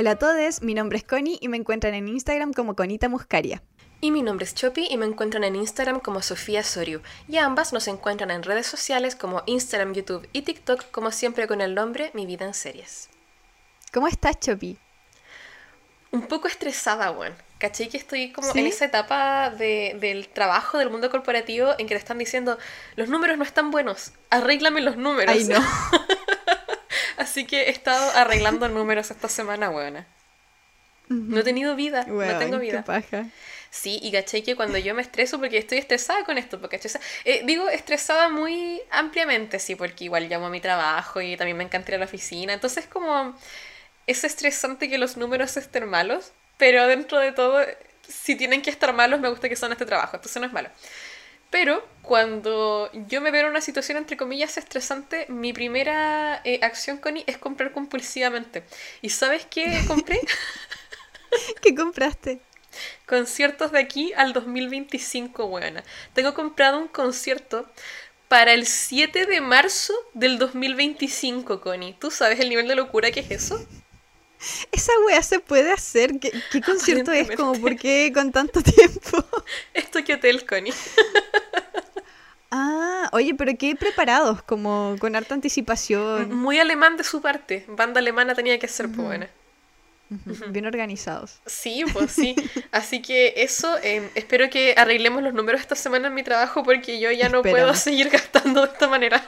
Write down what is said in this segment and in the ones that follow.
Hola a todos, mi nombre es Connie y me encuentran en Instagram como Conita Muscaria. Y mi nombre es Chopi y me encuentran en Instagram como Sofía Soriu. Y ambas nos encuentran en redes sociales como Instagram, YouTube y TikTok, como siempre con el nombre Mi Vida en Series. ¿Cómo estás, Chopi? Un poco estresada, weón. ¿Cachai? Que estoy como en esa etapa del trabajo, del mundo corporativo, en que te están diciendo, los números no están buenos, arréglame los números. Ay, no. Así que he estado arreglando números esta semana, weona. No he tenido vida, no tengo vida. Qué paja. Sí, y caché que cuando yo me estreso, porque estoy estresada con esto, porque eh, digo estresada muy ampliamente, sí, porque igual llamo a mi trabajo y también me encanta ir a la oficina, entonces como es estresante que los números estén malos, pero dentro de todo, si tienen que estar malos, me gusta que son este trabajo, entonces no es malo. Pero cuando yo me veo en una situación entre comillas estresante, mi primera eh, acción, Connie, es comprar compulsivamente. ¿Y sabes qué compré? ¿Qué compraste? Conciertos de aquí al 2025, buena. Tengo comprado un concierto para el 7 de marzo del 2025, Connie. ¿Tú sabes el nivel de locura que es eso? Esa wea se puede hacer. ¿Qué, concierto es? Como, ¿por qué con tanto tiempo? Esto que hotel, Connie. Ah, oye, pero qué preparados, como con harta anticipación. Muy alemán de su parte. Banda alemana tenía que ser, pues buena. Bien organizados. Sí, pues sí. Así que eso, em, espero que arreglemos los números esta semana en mi trabajo porque yo ya no puedo seguir gastando de esta manera.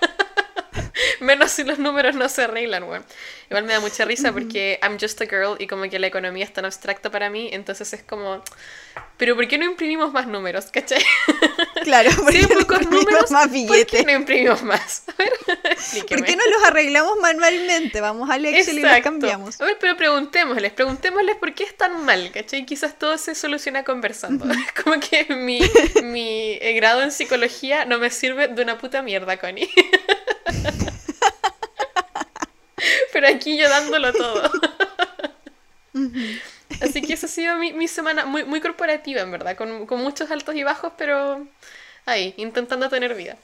Menos si los números no se arreglan, weón. Igual me da mucha risa porque I'm just a girl y como que la economía es tan abstracta para mí, entonces es como, pero ¿por qué no imprimimos más números? ¿Cachai? Claro, porque hay pocos números, más billetes. ¿por qué no imprimimos más? A ver, ¿Por qué no los arreglamos manualmente? Vamos al Excel y los cambiamos. A ver, pero preguntémosles, preguntémosles por qué es tan mal, ¿cachai? Quizás todo se soluciona conversando. como que mi, mi eh, grado en psicología no me sirve de una puta mierda, Connie. Pero aquí yo dándolo todo. Así que esa ha sido mi, semana muy, muy corporativa, en verdad, con, muchos altos y bajos, pero ahí, intentando tener vida.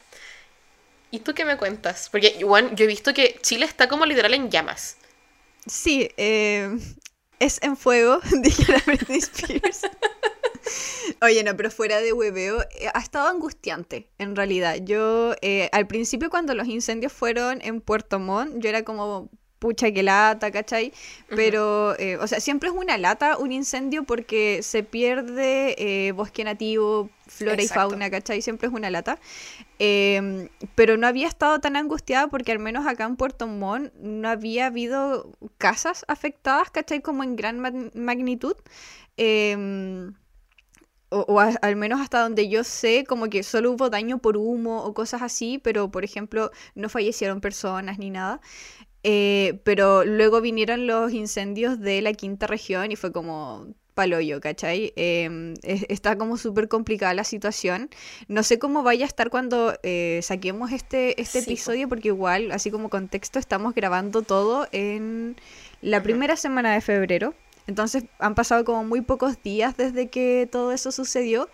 ¿Y tú qué me cuentas? Porque, Juan, yo he visto que Chile está como literal en llamas. Sí, eh, es en fuego, dije la Britney Spears. Oye, no, pero fuera de hueveo, eh, ha estado angustiante, en realidad. Yo, eh, al principio, cuando los incendios fueron en Puerto Montt, yo era como, pucha, que lata, ¿cachai? Pero, eh, o sea, siempre es una lata un incendio porque se pierde bosque nativo, flora y fauna, ¿cachai? Siempre es una lata. Em, pero no había estado tan angustiada porque al menos acá en Puerto Montt no había habido casas afectadas, ¿cachai? Como en gran magnitud. Eh, o, al menos hasta donde yo sé, como que solo hubo daño por humo o cosas así, pero por ejemplo no fallecieron personas ni nada. Eh, pero luego vinieron los incendios de la quinta región y fue como paloyo, ¿cachai? Em, está como súper complicada la situación. No sé cómo vaya a estar cuando eh, saquemos este, este episodio, porque igual, así como contexto, estamos grabando todo en la primera semana de febrero. Entonces han pasado como muy pocos días desde que todo eso sucedió.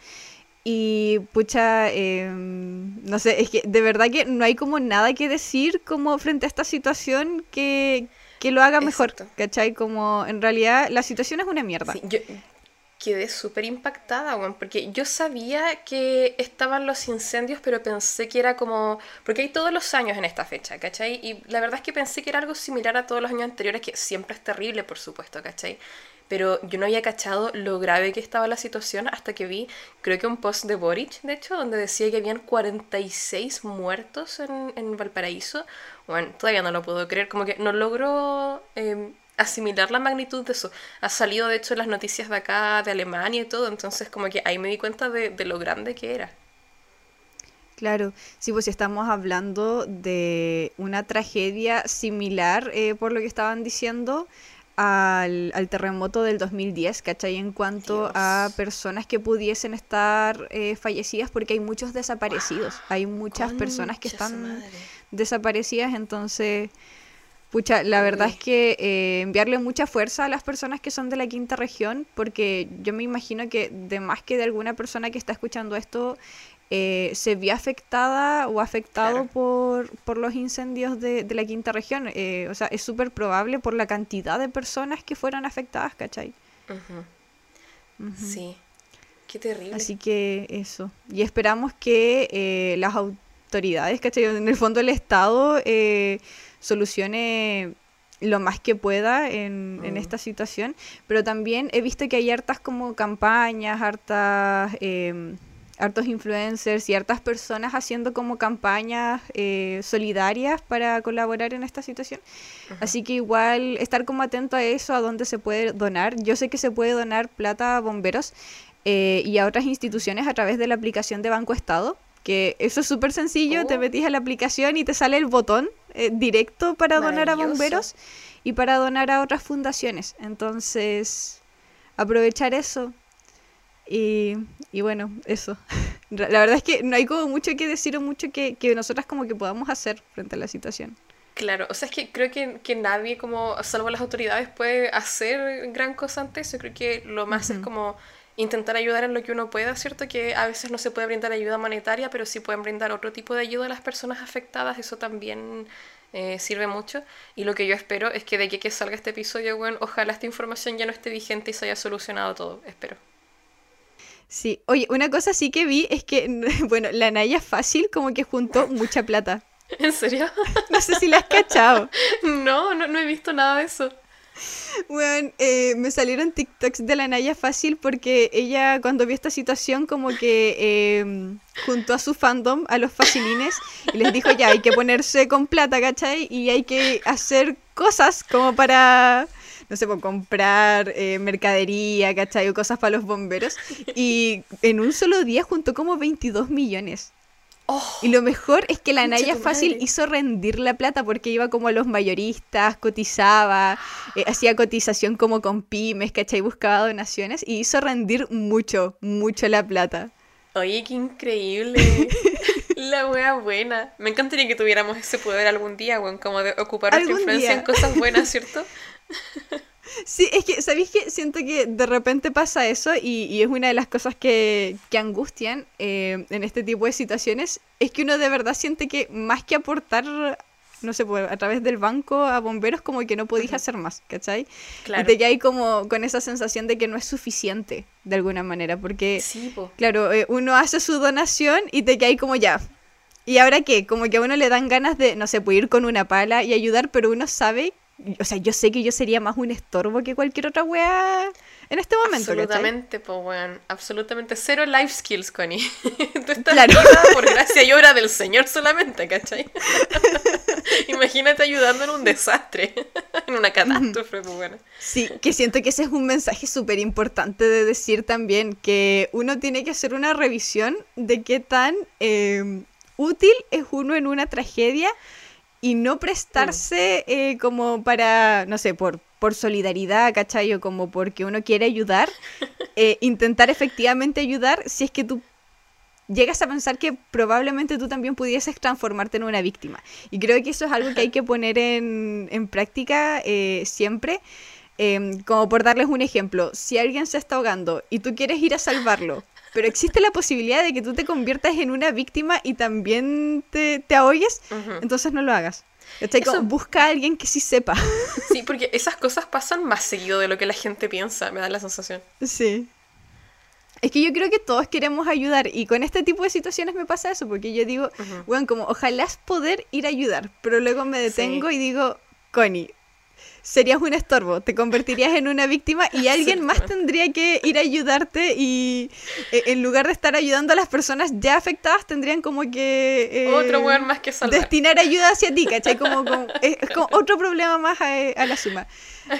Y pucha, em, no sé, es que de verdad que no hay como nada que decir como frente a esta situación que, que lo haga mejor, ¿cachai? Como en realidad la situación es una mierda. Sí, yo quedé súper impactada, porque yo sabía que estaban los incendios, pero pensé que era como... Porque hay todos los años en esta fecha, ¿cachai? Y la verdad es que pensé que era algo similar a todos los años anteriores, que siempre es terrible, por supuesto, ¿cachai? pero yo no había cachado lo grave que estaba la situación hasta que vi, creo que un post de Boric, de hecho, donde decía que habían 46 muertos en, en Valparaíso. Bueno, todavía no lo puedo creer, como que no logro em, asimilar la magnitud de eso. Ha salido, de hecho, las noticias de acá, de Alemania y todo, entonces como que ahí me di cuenta de, de lo grande que era. Claro, sí, pues estamos hablando de una tragedia similar eh, por lo que estaban diciendo al, terremoto del 2010, ¿cachai? En cuanto a personas que pudiesen estar eh, fallecidas, porque hay muchos desaparecidos, hay muchas personas que están desaparecidas, entonces, Pucha, la verdad es que eh, enviarle mucha fuerza a las personas que son de la quinta región, porque yo me imagino que de más que de alguna persona que está escuchando esto, eh, se vio afectada o afectado por, por, los incendios de, de la quinta región. Eh, o sea, es súper probable por la cantidad de personas que fueron afectadas, ¿cachai? Sí, qué terrible. Así que eso. Y esperamos que eh, las autoridades, ¿cachai? En el fondo el Estado solucione lo más que pueda en, en, esta situación, pero también he visto que hay hartas como campañas, hartas eh, hartos influencers y hartas personas haciendo como campañas eh, solidarias para colaborar en esta situación. Así que igual estar como atento a eso, a dónde se puede donar. Yo sé que se puede donar plata a bomberos eh, y a otras instituciones a través de la aplicación de Banco Estado, que eso es súper sencillo, te oh. metís a la aplicación y te sale el botón eh, directo para donar a bomberos y para donar a otras fundaciones. Entonces, aprovechar eso y, y, bueno, eso. La verdad es que no hay como mucho que decir o mucho que, que nosotras como que podamos hacer frente a la situación. Claro, o sea, es que creo que, que, nadie, como salvo las autoridades, puede hacer gran cosa ante eso. Creo que lo más es como intentar ayudar en lo que uno pueda, ¿cierto? Que a veces no se puede brindar ayuda monetaria, pero sí pueden brindar otro tipo de ayuda a las personas afectadas. Eso también eh, sirve mucho. Y lo que yo espero es que de que, que salga este episodio, bueno, ojalá esta información ya no esté vigente y se haya solucionado todo. Espero. Sí, oye, una cosa sí que vi es que, bueno, la Naya Fácil como que juntó mucha plata. ¿En serio? No sé si la has cachado. No, no, no he visto nada de eso. Bueno, eh, me salieron TikToks de la Naya Fácil porque ella cuando vio esta situación como que em, juntó a su fandom, a los facilines, y les dijo ya, hay que ponerse con plata, ¿cachai? Y hay que hacer cosas como para no sé, por comprar eh, mercadería, ¿cachai? O cosas para los bomberos. Y en un solo día juntó como 22 millones. Oh, y lo mejor es que la Naya Fácil hizo rendir la plata porque iba como a los mayoristas, cotizaba, eh, hacía cotización como con pymes, ¿cachai? Buscaba donaciones y hizo rendir mucho, mucho la plata. Oye, qué increíble. la wea buena. Me encantaría que tuviéramos ese poder algún día, weón, como de ocupar nuestra influencia en cosas buenas, ¿cierto? Sí, es que, ¿sabéis que Siento que de repente pasa eso y, es una de las cosas que, que angustian eh, en este tipo de situaciones, es que uno de verdad siente que más que aportar, no sé, pues, a través del banco a bomberos, como que no podéis hacer más, ¿cachai? Claro. Y te quedas como con esa sensación de que no es suficiente, de alguna manera, porque, claro, eh, uno hace su donación y te quedas como ya, ¿Y ahora qué? Como que a uno le dan ganas de, no sé, pues ir con una pala y ayudar, pero uno sabe o sea, yo sé que yo sería más un estorbo que cualquier otra wea en este momento. Absolutamente, pues weón. Absolutamente cero life skills, Connie. Tú estás claro. por gracia y obra del Señor solamente, ¿cachai? Imagínate ayudando en un desastre, en una catástrofe, pues bueno. Sí, que siento que ese es un mensaje súper importante de decir también, que uno tiene que hacer una revisión de qué tan eh, útil es uno en una tragedia y no prestarse eh, como para, no sé, por, por solidaridad, ¿cachai? O como porque uno quiere ayudar, eh, intentar efectivamente ayudar si es que tú llegas a pensar que probablemente tú también pudieses transformarte en una víctima. Y creo que eso es algo que hay que poner en, en práctica eh, siempre. Em, como por darles un ejemplo, si alguien se está ahogando y tú quieres ir a salvarlo, pero existe la posibilidad de que tú te conviertas en una víctima y también te, te ahogues, entonces no lo hagas. busca a alguien que sí sepa. Sí, porque esas cosas pasan más seguido de lo que la gente piensa, me da la sensación. Sí. Es que yo creo que todos queremos ayudar y con este tipo de situaciones me pasa eso, porque yo digo, bueno, como ojalá es poder ir a ayudar, pero luego me detengo y digo, Connie, serías un estorbo, te convertirías en una víctima y alguien más tendría que ir a ayudarte y eh, en lugar de estar ayudando a las personas ya afectadas tendrían como que... Eh, otro weón más que salvar. Destinar ayuda hacia ti, ¿cachai? Como, es, como otro problema más a, la suma.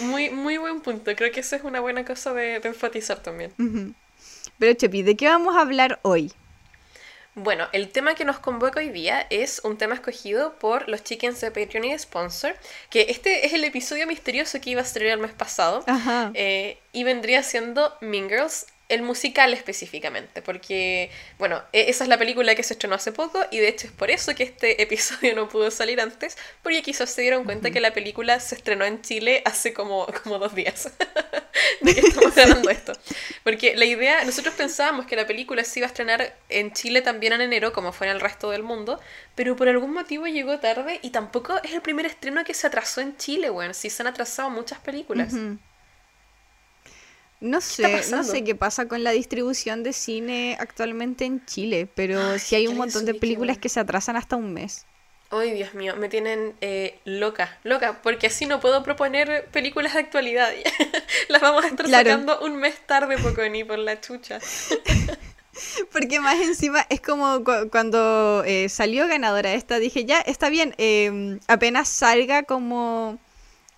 Muy, muy buen punto. Creo que eso es una buena cosa de, enfatizar también. Pero Chepi, ¿de qué vamos a hablar hoy? Bueno, el tema que nos convoca hoy día es un tema escogido por los chickens de Patreon y Sponsor, que este es el episodio misterioso que iba a estrenar el mes pasado, eh, y vendría siendo Mean Girls el musical específicamente, porque, bueno, e-, esa es la película que se estrenó hace poco y de hecho es por eso que este episodio no pudo salir antes, porque quizás se dieron cuenta que la película se estrenó en Chile hace como, como dos días de que estamos grabando esto. Porque la idea, nosotros pensábamos que la película se iba a estrenar en Chile también en enero, como fue en el resto del mundo, pero por algún motivo llegó tarde y tampoco es el primer estreno que se atrasó en Chile, bueno, sí se han atrasado muchas películas. No sé, no sé qué pasa con la distribución de cine actualmente en Chile, pero sí hay un montón de películas que se atrasan hasta un mes. Ay, Dios mío, me tienen eh, loca, loca, porque así no puedo proponer películas de actualidad. Las vamos a estar sacando un mes tarde, poco ni por la chucha. Porque más encima es como cuando eh, salió ganadora esta, dije, ya, está bien, em, apenas salga como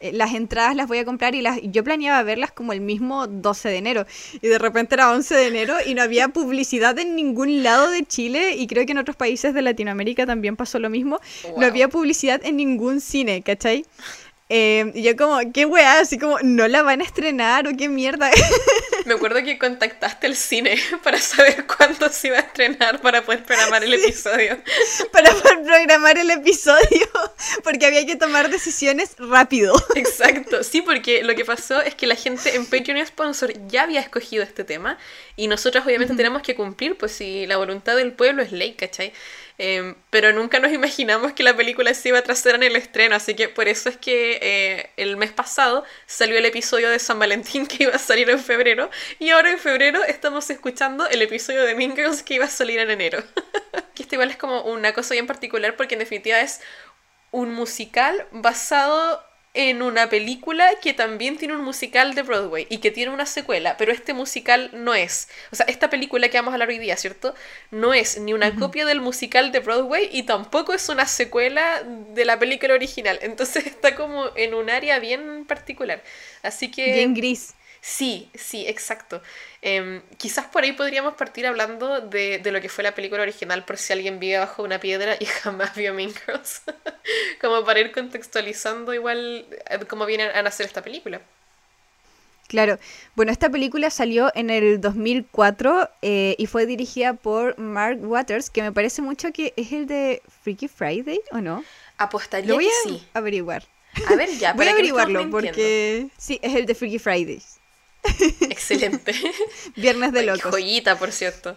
las entradas las voy a comprar y las yo planeaba verlas como el mismo 12 de enero y de repente era 11 de enero y no había publicidad en ningún lado de Chile y creo que en otros países de Latinoamérica también pasó lo mismo. No había publicidad en ningún cine, ¿cachai? Eh, y yo como, qué weá, así como, ¿no la van a estrenar o qué mierda? Me acuerdo que contactaste al cine para saber cuándo se iba a estrenar para poder programar el episodio. Para poder programar el episodio, porque había que tomar decisiones rápido. Exacto, sí, porque lo que pasó es que la gente en Patreon Sponsor ya había escogido este tema y nosotros obviamente tenemos que cumplir, pues si la voluntad del pueblo es ley, ¿cachai? Em, pero nunca nos imaginamos que la película se iba a trasera en el estreno, así que por eso es que eh, el mes pasado salió el episodio de San Valentín que iba a salir en febrero, y ahora en febrero estamos escuchando el episodio de Mean Girls que iba a salir en enero. que esto igual es como una cosa bien particular porque en definitiva es un musical basado en una película que también tiene un musical de Broadway y que tiene una secuela, pero este musical no es. O sea, esta película que vamos a hablar hoy día, ¿cierto? No es ni una copia del musical de Broadway y tampoco es una secuela de la película original. Entonces está como en un área bien particular. Así que... Bien gris. Sí, sí, exacto. Em, quizás por ahí podríamos partir hablando de, de, lo que fue la película original por si alguien vive bajo una piedra y jamás vio Mean Girls. como para ir contextualizando igual eh, cómo viene a nacer esta película. Claro, bueno, esta película salió en el 2004 eh, y fue dirigida por Mark Waters, que me parece mucho que es el de Freaky Friday, ¿o no? Apostaría Lo voy que a sí. averiguar. A ver, ya. Voy a averiguarlo porque sí, es el de Freaky Fridays. Excelente. Viernes de locos. joyita, por cierto.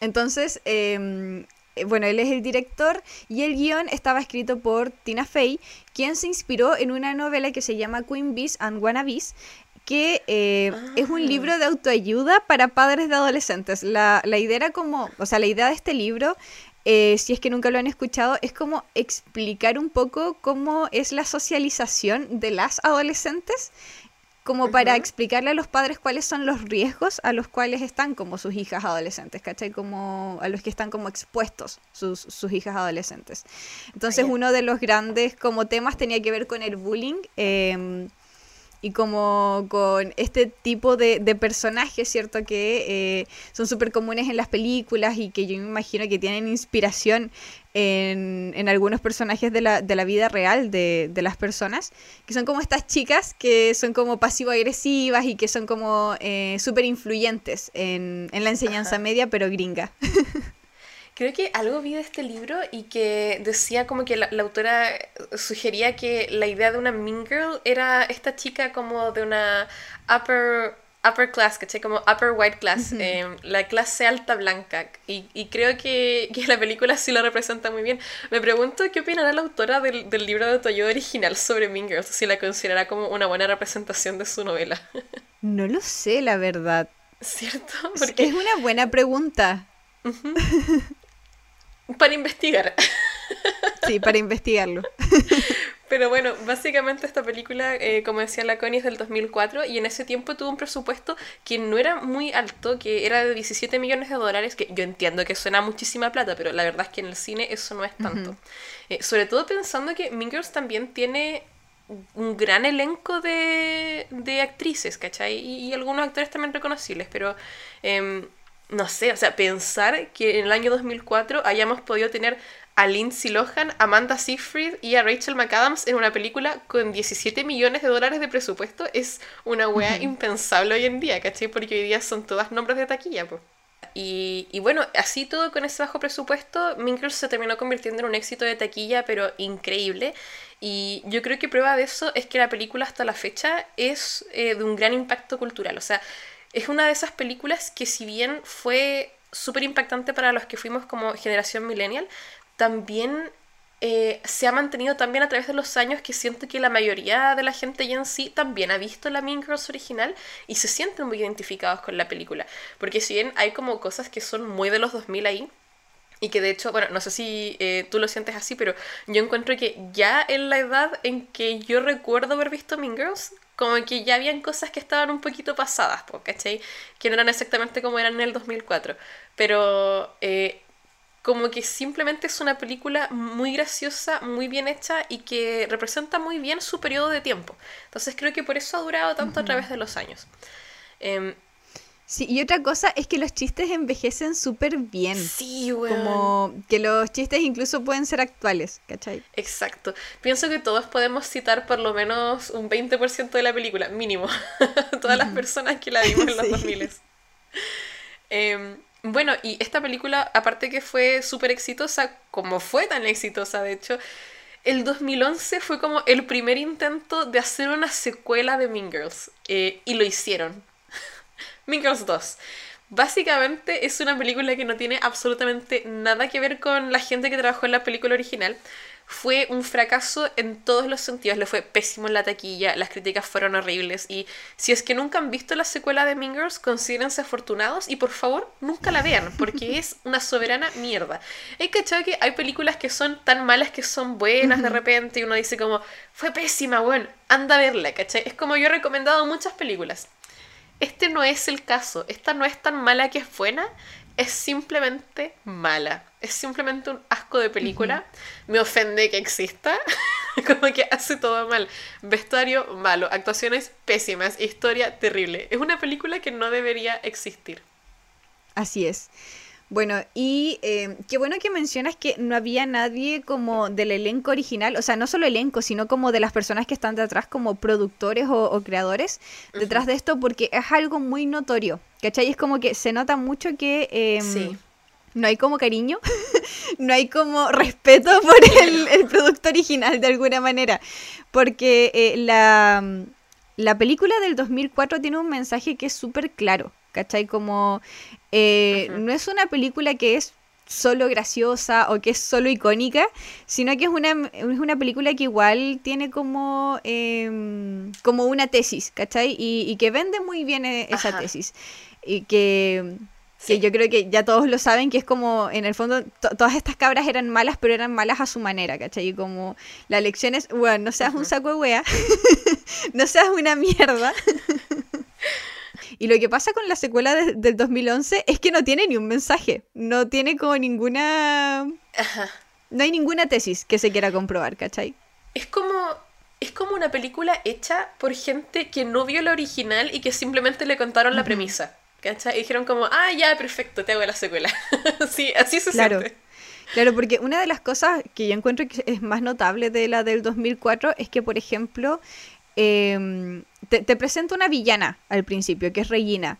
Entonces, em, eh, bueno, él es el director y el guion estaba escrito por Tina Fey, quien se inspiró en una novela que se llama Queen Bees and Wannabes, que eh, es un libro de autoayuda para padres de adolescentes. La, la, idea era como, o sea, la idea de este libro, eh, si es que nunca lo han escuchado, es como explicar un poco cómo es la socialización de las adolescentes como para explicarle a los padres cuáles son los riesgos a los cuales están como sus hijas adolescentes, ¿cachai? Como a los que están como expuestos sus, sus hijas adolescentes. Entonces uno de los grandes como temas tenía que ver con el bullying. Eh, y como con este tipo de, de personajes, ¿cierto? Que eh, son súper comunes en las películas y que yo me imagino que tienen inspiración en, en algunos personajes de la, de la vida real de, de, las personas, que son como estas chicas que son como pasivo-agresivas y que son como eh, súper influyentes en, en la enseñanza media, pero gringa. Creo que algo vi de este libro y que decía como que la, la, autora sugería que la idea de una mean girl era esta chica como de una upper upper class, ¿cachai? Como upper white class, eh, la clase alta blanca. Y, y creo que, que, la película sí lo representa muy bien. Me pregunto qué opinará la autora del, del libro de autoayuda original sobre Mean Girls, si la considerará como una buena representación de su novela. No lo sé, la verdad. ¿Cierto? Porque es una buena pregunta. Uh -huh. Para investigar. Sí, para investigarlo. Pero bueno, básicamente esta película, eh, como decía la Connie, es del 2004 y en ese tiempo tuvo un presupuesto que no era muy alto, que era de 17 millones de dólares, que yo entiendo que suena muchísima plata, pero la verdad es que en el cine eso no es tanto. Uh -huh. eh, sobre todo pensando que Mean Girls también tiene un gran elenco de, de actrices, ¿cachai? Y, y, algunos actores también reconocibles, pero... Eh, no sé, o sea, pensar que en el año 2004 hayamos podido tener a Lindsay Lohan, Amanda Seyfried y a Rachel McAdams en una película con 17 millones de dólares de presupuesto es una wea impensable hoy en día, ¿cachai? Porque hoy día son todas nombres de taquilla, pues. Y, y, bueno, así todo con ese bajo presupuesto, Mean se terminó convirtiendo en un éxito de taquilla, pero increíble. Y yo creo que prueba de eso es que la película hasta la fecha es eh, de un gran impacto cultural. O sea, es una de esas películas que si bien fue súper impactante para los que fuimos como generación millennial, también eh, se ha mantenido también a través de los años que siento que la mayoría de la gente ya en sí también ha visto la Mean Girls original y se sienten muy identificados con la película. Porque si bien hay como cosas que son muy de los 2000 ahí, y que de hecho, bueno, no sé si eh, tú lo sientes así, pero yo encuentro que ya en la edad en que yo recuerdo haber visto Mean Girls, como que ya habían cosas que estaban un poquito pasadas, ¿cachai? Que no eran exactamente como eran en el 2004. Pero eh, como que simplemente es una película muy graciosa, muy bien hecha y que representa muy bien su periodo de tiempo. Entonces creo que por eso ha durado tanto a través de los años. Em, sí, y otra cosa es que los chistes envejecen súper bien. Sí, güey. Como que los chistes incluso pueden ser actuales, ¿cachai? Exacto. Pienso que todos podemos citar por lo menos un 20% de la película, mínimo. Todas las personas que la vimos en los 2000. Eh, bueno, y esta película, aparte que fue súper exitosa, como fue tan exitosa, de hecho, el 2011 fue como el primer intento de hacer una secuela de Mean Girls. Eh, y lo hicieron. mean Girls 2. Básicamente es una película que no tiene absolutamente nada que ver con la gente que trabajó en la película original fue un fracaso en todos los sentidos. Le fue pésimo en la taquilla, las críticas fueron horribles. Y si es que nunca han visto la secuela de Mean Girls, considérense afortunados y por favor nunca la vean, porque es una soberana mierda. Hay cachado que hay películas que son tan malas que son buenas de repente y uno dice como, fue pésima, bueno, anda a verla, ¿cachai? Es como yo he recomendado muchas películas. Este no es el caso, esta no es tan mala que es buena, es simplemente mala. Es simplemente un asco de película. Me ofende que exista. Como que hace todo mal. Vestuario malo, actuaciones pésimas, historia terrible. Es una película que no debería existir. Así es. Bueno, y eh, qué bueno que mencionas que no había nadie como del elenco original, o sea, no solo elenco, sino como de las personas que están detrás como productores o, creadores detrás de esto, porque es algo muy notorio, ¿cachai? Es como que se nota mucho que... Em, no hay como cariño, no hay como respeto por el, producto original de alguna manera, porque eh, la, la película del 2004 tiene un mensaje que es súper claro, ¿cachai? Como eh, no es una película que es solo graciosa o que es solo icónica, sino que es una, es una película que igual tiene como, em, como una tesis, ¿cachai? Y, que vende muy bien e, esa tesis. Y que, yo creo que ya todos lo saben, que es como, en el fondo, todas estas cabras eran malas, pero eran malas a su manera, ¿cachai? Y como la lección es, bueno, no seas un saco de wea, no seas una mierda. Y lo que pasa con la secuela del 2011 es que no tiene ni un mensaje, no tiene como ninguna... No hay ninguna tesis que se quiera comprobar, ¿cachai? Es como... Es como una película hecha por gente que no vio la original y que simplemente le contaron la premisa. ¿Cachai? Y dijeron como, ah, ya, perfecto, te hago la secuela. sí, así se claro. siente. Claro, porque una de las cosas que yo encuentro que es más notable de la del 2004 es que, por ejemplo, eh, te, presenta una villana al principio, que es Regina.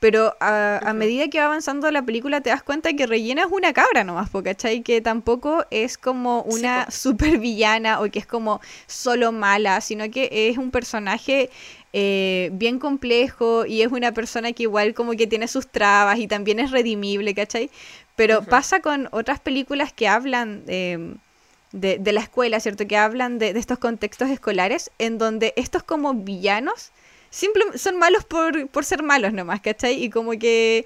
Pero a, medida que va avanzando la película te das cuenta que Regina es una cabra nomás, ¿cachai? Que tampoco es como una super villana o que es como solo mala, sino que es un personaje eh, bien complejo y es una persona que igual como que tiene sus trabas y también es redimible, ¿cachai? Pero pasa con otras películas que hablan... Eh, de, la escuela, ¿cierto? Que hablan de, estos contextos escolares en donde estos como villanos simple, son malos por, ser malos nomás, ¿cachai? Y como que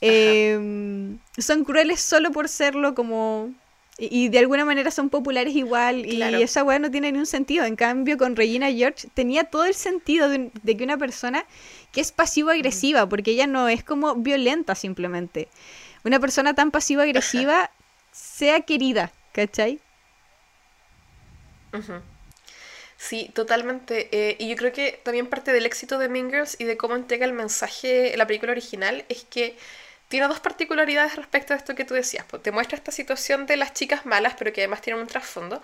em, son crueles solo por serlo como... Y, de alguna manera son populares igual y esa weá no tiene ni un sentido. En cambio, con Regina George tenía todo el sentido de, que una persona que es pasivo-agresiva, porque ella no es como violenta simplemente. Una persona tan pasivo-agresiva sea querida, ¿cachai? Sí, totalmente. Eh, y yo creo que también parte del éxito de Mean Girls y de cómo entrega el mensaje la película original es que tiene dos particularidades respecto a esto que tú decías. Pues te muestra esta situación de las chicas malas, pero que además tienen un trasfondo.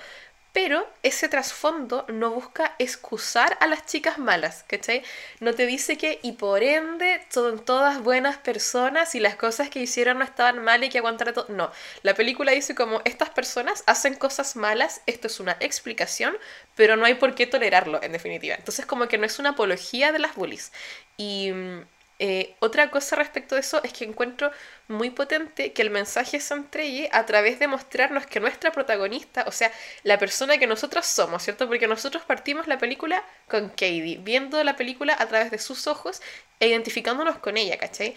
Pero ese trasfondo no busca excusar a las chicas malas, ¿cachai? No te dice que, y por ende, son todas buenas personas y las cosas que hicieron no estaban mal y que aguantar todo. No, la película dice como, estas personas hacen cosas malas, esto es una explicación, pero no hay por qué tolerarlo, en definitiva. Entonces, como que no es una apología de las bullies. Y mm, eh, otra cosa respecto de eso es que encuentro muy potente que el mensaje se entregue a través de mostrarnos que nuestra protagonista, o sea, la persona que nosotros somos, ¿cierto? Porque nosotros partimos la película con Katie, viendo la película a través de sus ojos e identificándonos con ella, ¿cachai?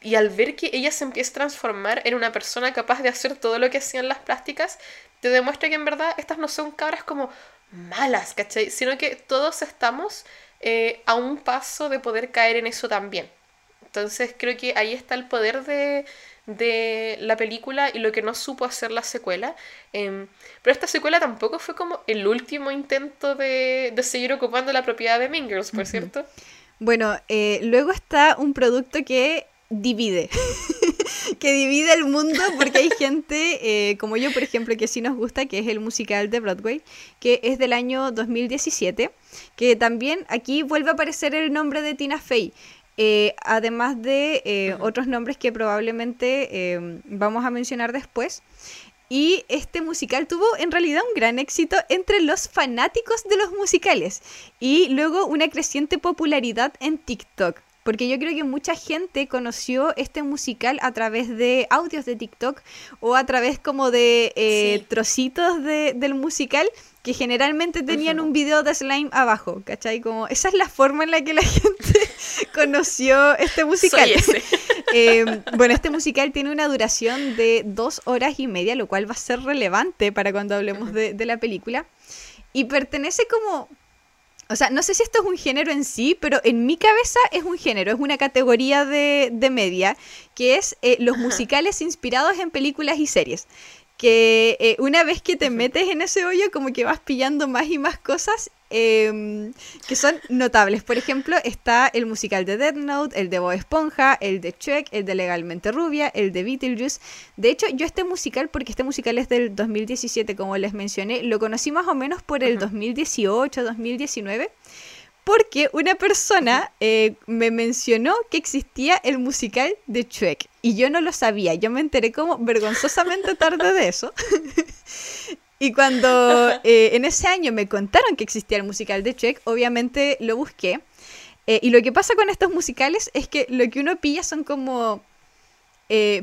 Y al ver que ella se empieza a transformar en una persona capaz de hacer todo lo que hacían las plásticas, te demuestra que en verdad estas no son cabras como malas, ¿cachai? Sino que todos estamos eh, a un paso de poder caer en eso también. Entonces creo que ahí está el poder de, la película y lo que no supo hacer la secuela. Em, pero esta secuela tampoco fue como el último intento de, seguir ocupando la propiedad de Mingers, por cierto. Bueno, eh, luego está un producto que divide, que divide el mundo porque hay gente eh, como yo, por ejemplo, que sí nos gusta, que es el musical de Broadway, que es del año 2017, que también aquí vuelve a aparecer el nombre de Tina Fey. Eh, además de eh, otros nombres que probablemente eh, vamos a mencionar después. Y este musical tuvo en realidad un gran éxito entre los fanáticos de los musicales y luego una creciente popularidad en TikTok. Porque yo creo que mucha gente conoció este musical a través de audios de TikTok o a través como de trocitos del musical que generalmente tenían un video de slime abajo, ¿cachai? Como esa es la forma en la que la gente conoció este musical. Em, bueno, este musical tiene una duración de dos horas y media, lo cual va a ser relevante para cuando hablemos de, la película. Y pertenece como o sea, no sé si esto es un género en sí, pero en mi cabeza es un género, es una categoría de, media, que es eh, los musicales inspirados en películas y series que eh, una vez que te metes en ese hoyo como que vas pillando más y más cosas em, que son notables. Por ejemplo, está el musical de Dead Note, el de Bob Esponja, el de Chuck, el de Legalmente Rubia, el de Beetlejuice. De hecho, yo este musical, porque este musical es del 2017, como les mencioné, lo conocí más o menos por el 2018, 2019 porque una persona eh, me mencionó que existía el musical de Shrek y yo no lo sabía, yo me enteré como vergonzosamente tarde de eso. y cuando eh, en ese año me contaron que existía el musical de Shrek, obviamente lo busqué. Eh, y lo que pasa con estos musicales es que lo que uno pilla son como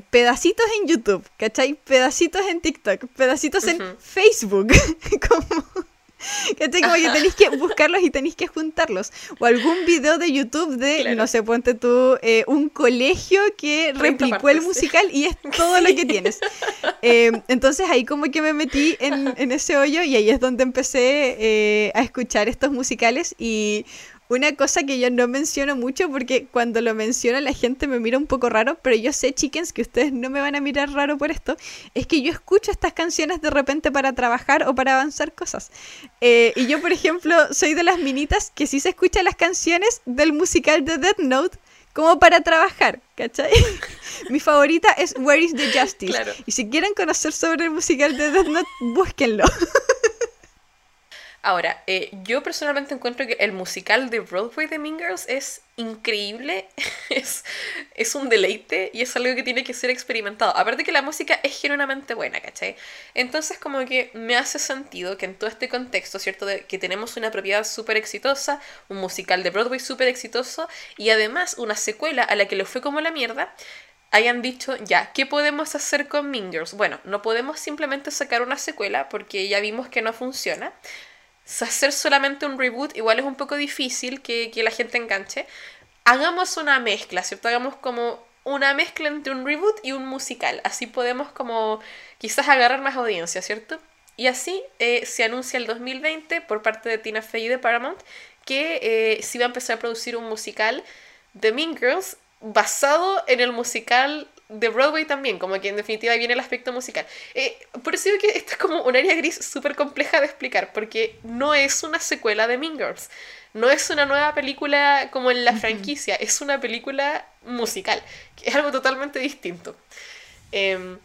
pedacitos en YouTube, ¿cachai? Pedacitos en TikTok, pedacitos en Facebook. como Como que tenéis que buscarlos y tenéis que juntarlos. O algún video de YouTube de, no sé, ponte tú, eh, un colegio que replicó el musical y es todo lo que tienes. Eh, entonces ahí como que me metí en, ese hoyo y ahí es donde empecé eh, a escuchar estos musicales y una cosa que yo no menciono mucho porque cuando lo menciono la gente me mira un poco raro, pero yo sé, chickens, que ustedes no me van a mirar raro por esto, es que yo escucho estas canciones de repente para trabajar o para avanzar cosas. Eh, y yo, por ejemplo, soy de las minitas que sí se escuchan las canciones del musical de Death Note como para trabajar, ¿cachai? Mi favorita es Where is the Justice. Y si quieren conocer sobre el musical de Death Note, búsquenlo. Ahora, eh, yo personalmente encuentro que el musical de Broadway de Mean es increíble, es, es un deleite y es algo que tiene que ser experimentado. Aparte que la música es genuinamente buena, ¿cachai? Entonces como que me hace sentido que en todo este contexto, ¿cierto? De que tenemos una propiedad súper exitosa, un musical de Broadway súper exitoso y además una secuela a la que le fue como la mierda, hayan dicho, ya, ¿qué podemos hacer con Mean Girls? Bueno, no podemos simplemente sacar una secuela porque ya vimos que no funciona hacer solamente un reboot igual es un poco difícil que, la gente enganche. Hagamos una mezcla, ¿cierto? Hagamos como una mezcla entre un reboot y un musical. Así podemos como quizás agarrar más audiencia, ¿cierto? Y así eh, se anuncia el 2020 por parte de Tina Fey de Paramount que eh, se iba a empezar a producir un musical de Mean Girls basado en el musical de Broadway también, como que en definitiva viene el aspecto musical. Eh, por eso digo que esto es como un área gris súper compleja de explicar, porque no es una secuela de Mean Girls, no es una nueva película como en la franquicia, es una película musical, que es algo totalmente distinto. Em,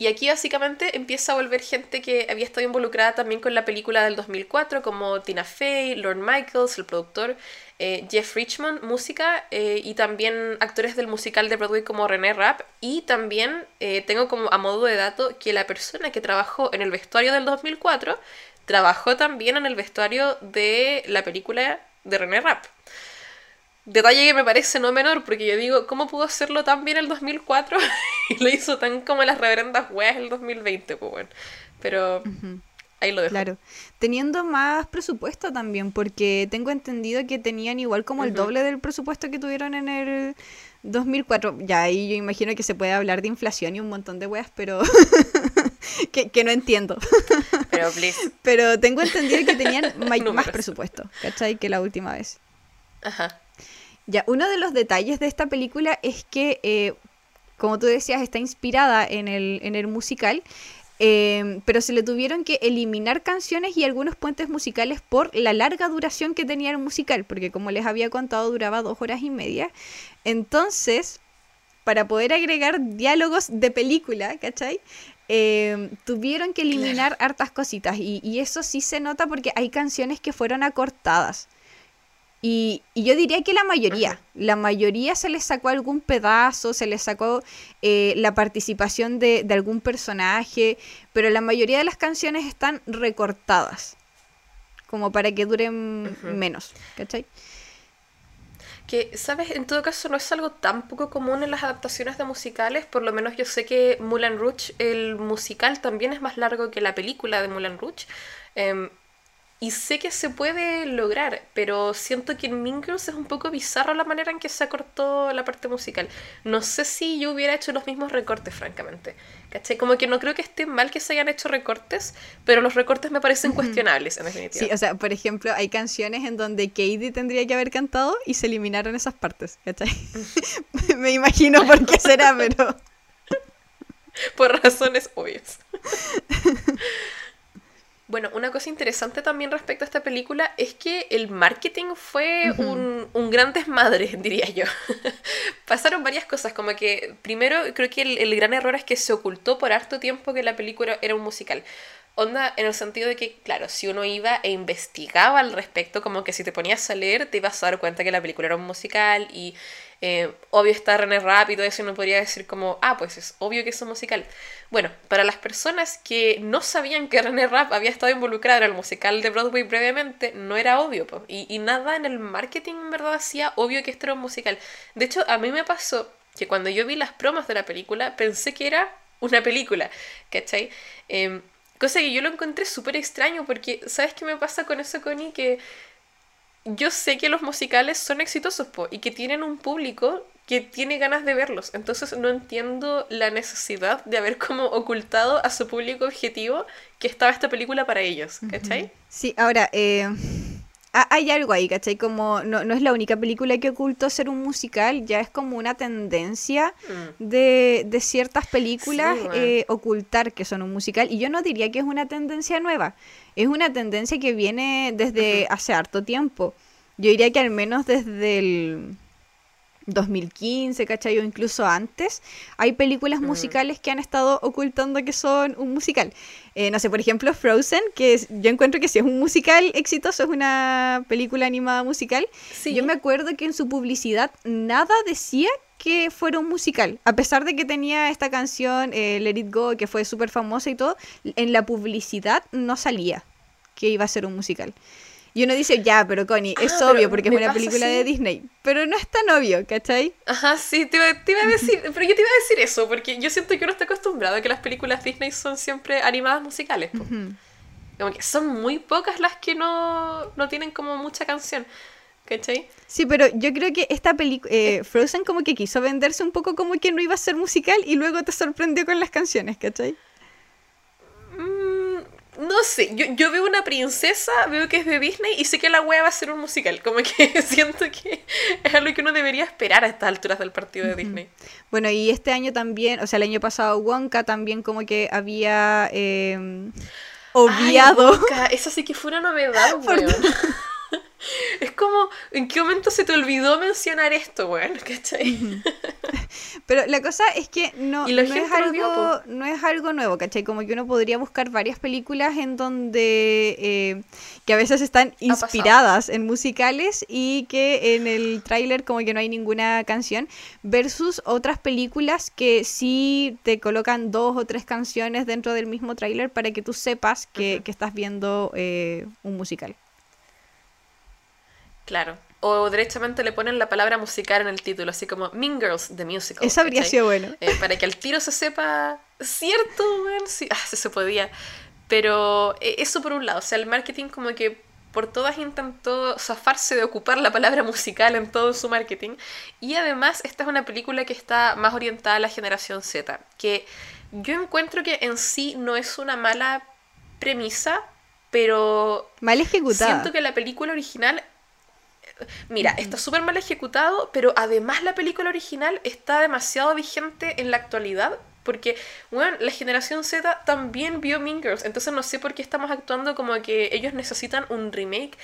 y aquí básicamente empieza a volver gente que había estado involucrada también con la película del 2004, como Tina Fey, Lorne Michaels, el productor, eh, Jeff Richmond, música, eh, y también actores del musical de Broadway como René Rapp. Y también eh, tengo como a modo de dato que la persona que trabajó en el vestuario del 2004 trabajó también en el vestuario de la película de René Rapp. Detalle que me parece no menor, porque yo digo, ¿cómo pudo hacerlo tan bien el 2004 y lo hizo tan como las reverendas weas el 2020? Pues bueno, pero ahí lo dejo. Claro, teniendo más presupuesto también, porque tengo entendido que tenían igual como el doble del presupuesto que tuvieron en el 2004. Ya ahí yo imagino que se puede hablar de inflación y un montón de weas, pero que, que, no entiendo. pero, please. Pero tengo entendido que tenían más presupuesto, ¿cachai? Que la última vez. Ajá. Ya, uno de los detalles de esta película es que, eh, como tú decías, está inspirada en el, en el musical, eh, pero se le tuvieron que eliminar canciones y algunos puentes musicales por la larga duración que tenía el musical, porque como les había contado duraba dos horas y media. Entonces, para poder agregar diálogos de película, ¿cachai? Eh, tuvieron que eliminar hartas cositas y, y, eso sí se nota porque hay canciones que fueron acortadas. Y, yo diría que la mayoría, la mayoría se les sacó algún pedazo, se les sacó eh, la participación de, algún personaje, pero la mayoría de las canciones están recortadas, como para que duren menos, ¿cachai? Que, ¿sabes? En todo caso no es algo tan poco común en las adaptaciones de musicales, por lo menos yo sé que Moulin Rouge, el musical, también es más largo que la película de Moulin Rouge. Em, y sé que se puede lograr, pero siento que en Mean Girls es un poco bizarro la manera en que se acortó la parte musical. No sé si yo hubiera hecho los mismos recortes, francamente. ¿Cachai? Como que no creo que esté mal que se hayan hecho recortes, pero los recortes me parecen cuestionables, en definitiva. Sí, o sea, por ejemplo, hay canciones en donde Katie tendría que haber cantado y se eliminaron esas partes, ¿cachai? me imagino por qué será, pero... por razones obvias. Bueno, una cosa interesante también respecto a esta película es que el marketing fue un, un, gran desmadre, diría yo. Pasaron varias cosas, como que primero creo que el, el, gran error es que se ocultó por harto tiempo que la película era un musical. Onda, en el sentido de que, claro, si uno iba e investigaba al respecto, como que si te ponías a leer, te ibas a dar cuenta que la película era un musical y eh, obvio está René Rap y todo eso, y uno podría decir como, ah, pues es obvio que es un musical. Bueno, para las personas que no sabían que René Rap había estado involucrado en el musical de Broadway previamente, no era obvio, y, y nada en el marketing en verdad hacía obvio que esto era un musical. De hecho, a mí me pasó que cuando yo vi las promas de la película, pensé que era una película, ¿cachai? Eh, Cosa que yo lo encontré súper extraño porque, ¿sabes qué me pasa con eso, Connie? Que yo sé que los musicales son exitosos po, y que tienen un público que tiene ganas de verlos. Entonces no entiendo la necesidad de haber como ocultado a su público objetivo que estaba esta película para ellos, ¿cachai? Sí, ahora, eh, hay algo ahí, ¿cachai? Como no, no, es la única película que ocultó ser un musical, ya es como una tendencia mm. de, de, ciertas películas eh, ocultar que son un musical. Y yo no diría que es una tendencia nueva, es una tendencia que viene desde hace harto tiempo. Yo diría que al menos desde el 2015, ¿cachai? O incluso antes, hay películas musicales que han estado ocultando que son un musical. Eh, no sé, por ejemplo, Frozen, que yo encuentro que si es un musical exitoso, es una película animada musical. Yo me acuerdo que en su publicidad nada decía que fuera un musical. A pesar de que tenía esta canción, eh, Let It Go, que fue súper famosa y todo, en la publicidad no salía que iba a ser un musical. Y uno dice, ya, pero Connie, es ah, obvio porque es una película de Disney. Pero no es tan obvio, ¿cachai? Ajá, sí, te iba, a decir, pero yo te iba a decir eso, porque yo siento que uno está acostumbrado a que las películas Disney son siempre animadas musicales. Como que son muy pocas las que no, no tienen como mucha canción. ¿Cachai? Sí, pero yo creo que esta película, eh, Frozen como que quiso venderse un poco como que no iba a ser musical y luego te sorprendió con las canciones, ¿cachai? No sé, yo, yo, veo una princesa, veo que es de Disney y sé que la wea va a ser un musical. Como que siento que es algo que uno debería esperar a estas alturas del partido de Disney. Bueno, y este año también, o sea, el año pasado Wonka también como que había eh, obviado. Esa sí que fue una novedad, weón. Es como, ¿En qué momento se te olvidó mencionar esto, weón? ¿Cachai? Pero la cosa es que no, no, es algo, no es algo nuevo, ¿cachai? Como que uno podría buscar varias películas en donde eh, que a veces están inspiradas en musicales y que en el tráiler como que no hay ninguna canción, versus otras películas que sí te colocan dos o tres canciones dentro del mismo tráiler para que tú sepas que, estás viendo eh, un musical. Claro. O derechamente le ponen la palabra musical en el título, así como Mean Girls, The Musical. Eso habría sido bueno. Eh, para que al tiro se sepa, cierto, sí, ah, se podía. Pero eh, eso por un lado, o sea, el marketing como que por todas intentó zafarse de ocupar la palabra musical en todo su marketing. Y además, esta es una película que está más orientada a la generación Z, que yo encuentro que en sí no es una mala premisa, pero... Mal ejecutada. Siento que la película original Mira, está súper mal ejecutado, pero además la película original está demasiado vigente en la actualidad. Porque, bueno, la generación Z también vio Mean Girls. Entonces no sé por qué estamos actuando como que ellos necesitan un remake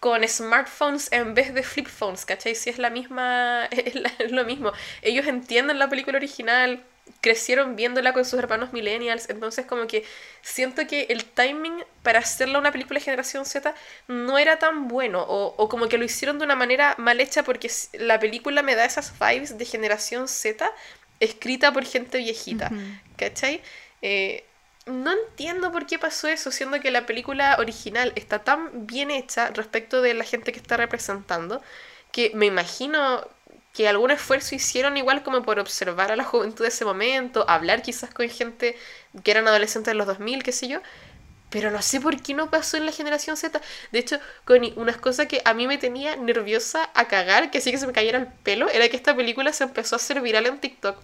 con smartphones en vez de flip phones, ¿cachai? Si es la misma, es lo mismo. Ellos entienden la película original, crecieron viéndola con sus hermanos millennials, entonces como que siento que el timing para hacerla una película de generación Z no era tan bueno, o, como que lo hicieron de una manera mal hecha porque la película me da esas vibes de generación Z escrita por gente viejita, ¿cachai? Eh, no entiendo por qué pasó eso, siendo que la película original está tan bien hecha respecto de la gente que está representando, que me imagino que algún esfuerzo hicieron igual como por observar a la juventud de ese momento, hablar quizás con gente que eran adolescentes de los 2000, qué sé yo, pero no sé por qué no pasó en la generación Z. De hecho, con unas cosas que a mí me tenía nerviosa a cagar, que sí que se me cayera el pelo, era que esta película se empezó a hacer viral en TikTok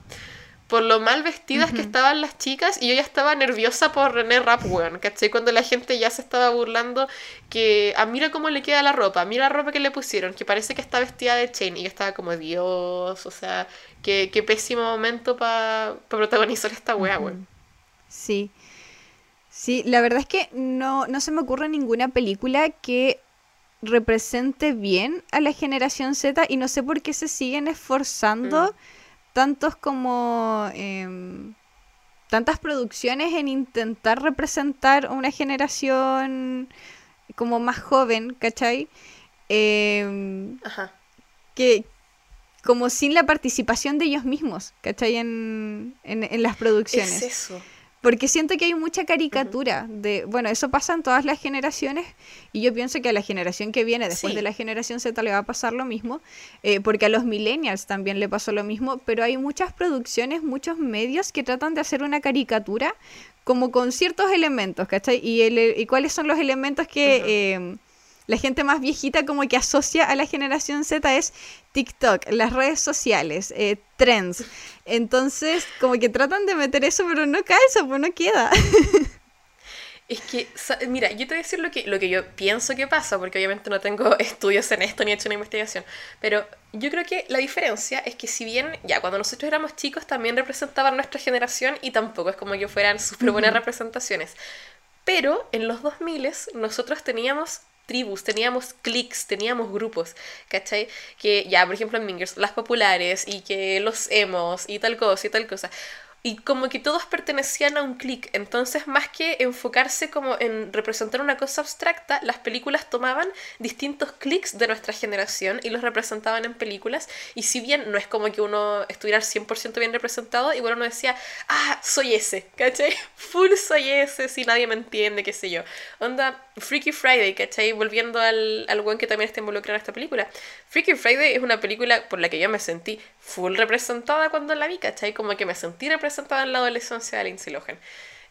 por lo mal vestidas que estaban las chicas y yo ya estaba nerviosa por René Rapp, weón, ¿cachai? Cuando la gente ya se estaba burlando que, ah, mira cómo le queda la ropa, mira la ropa que le pusieron, que parece que está vestida de chain y que estaba como, Dios, o sea, qué, qué pésimo momento para protagonizar esta wea, weón. Sí. Sí, la verdad es que no, no se me ocurre ninguna película que represente bien a la generación Z y no sé por qué se siguen esforzando. Mm tantos como em, tantas producciones en intentar representar una generación como más joven, ¿cachai? Em, Ajá. Que como sin la participación de ellos mismos, ¿cachai? En, en, en las producciones. Es eso. Porque siento que hay mucha caricatura de, bueno, eso pasa en todas las generaciones y yo pienso que a la generación que viene después de la generación Z le va a pasar lo mismo, eh, porque a los millennials también le pasó lo mismo, pero hay muchas producciones, muchos medios que tratan de hacer una caricatura como con ciertos elementos, ¿cachai? Y, el, y cuáles son los elementos que la gente más viejita como que asocia a la generación Z es TikTok, las redes sociales, eh, trends. Entonces, como que tratan de meter eso, pero no calza, pues no queda. Es que, mira, yo te voy a decir lo que, lo que yo pienso que pasa, porque obviamente no tengo estudios en esto ni he hecho una investigación, pero yo creo que la diferencia es que si bien, ya, cuando nosotros éramos chicos también representaban nuestra generación y tampoco es como que fueran súper buenas representaciones, pero en los 2000 nosotros teníamos tribus, teníamos clics, teníamos grupos, ¿cachai? Que ya, por ejemplo, en Mingers, las populares y que los emos y tal cosa y tal cosa y como que todos pertenecían a un clic. Entonces, más que enfocarse como en representar una cosa abstracta, las películas tomaban distintos clics de nuestra generación y los representaban en películas. Y si bien no es como que uno estuviera 100% bien representado, igual uno decía, ah, soy ese, ¿cachai? Full soy ese, si nadie me entiende, qué sé yo. Onda, Freaky Friday, ¿cachai? Volviendo al, al buen que también está involucrado en esta película. Freaky Friday es una película por la que yo me sentí full representada cuando la vi, ¿cachai? Como que me sentí representada en la adolescencia de Lindsay Lohan.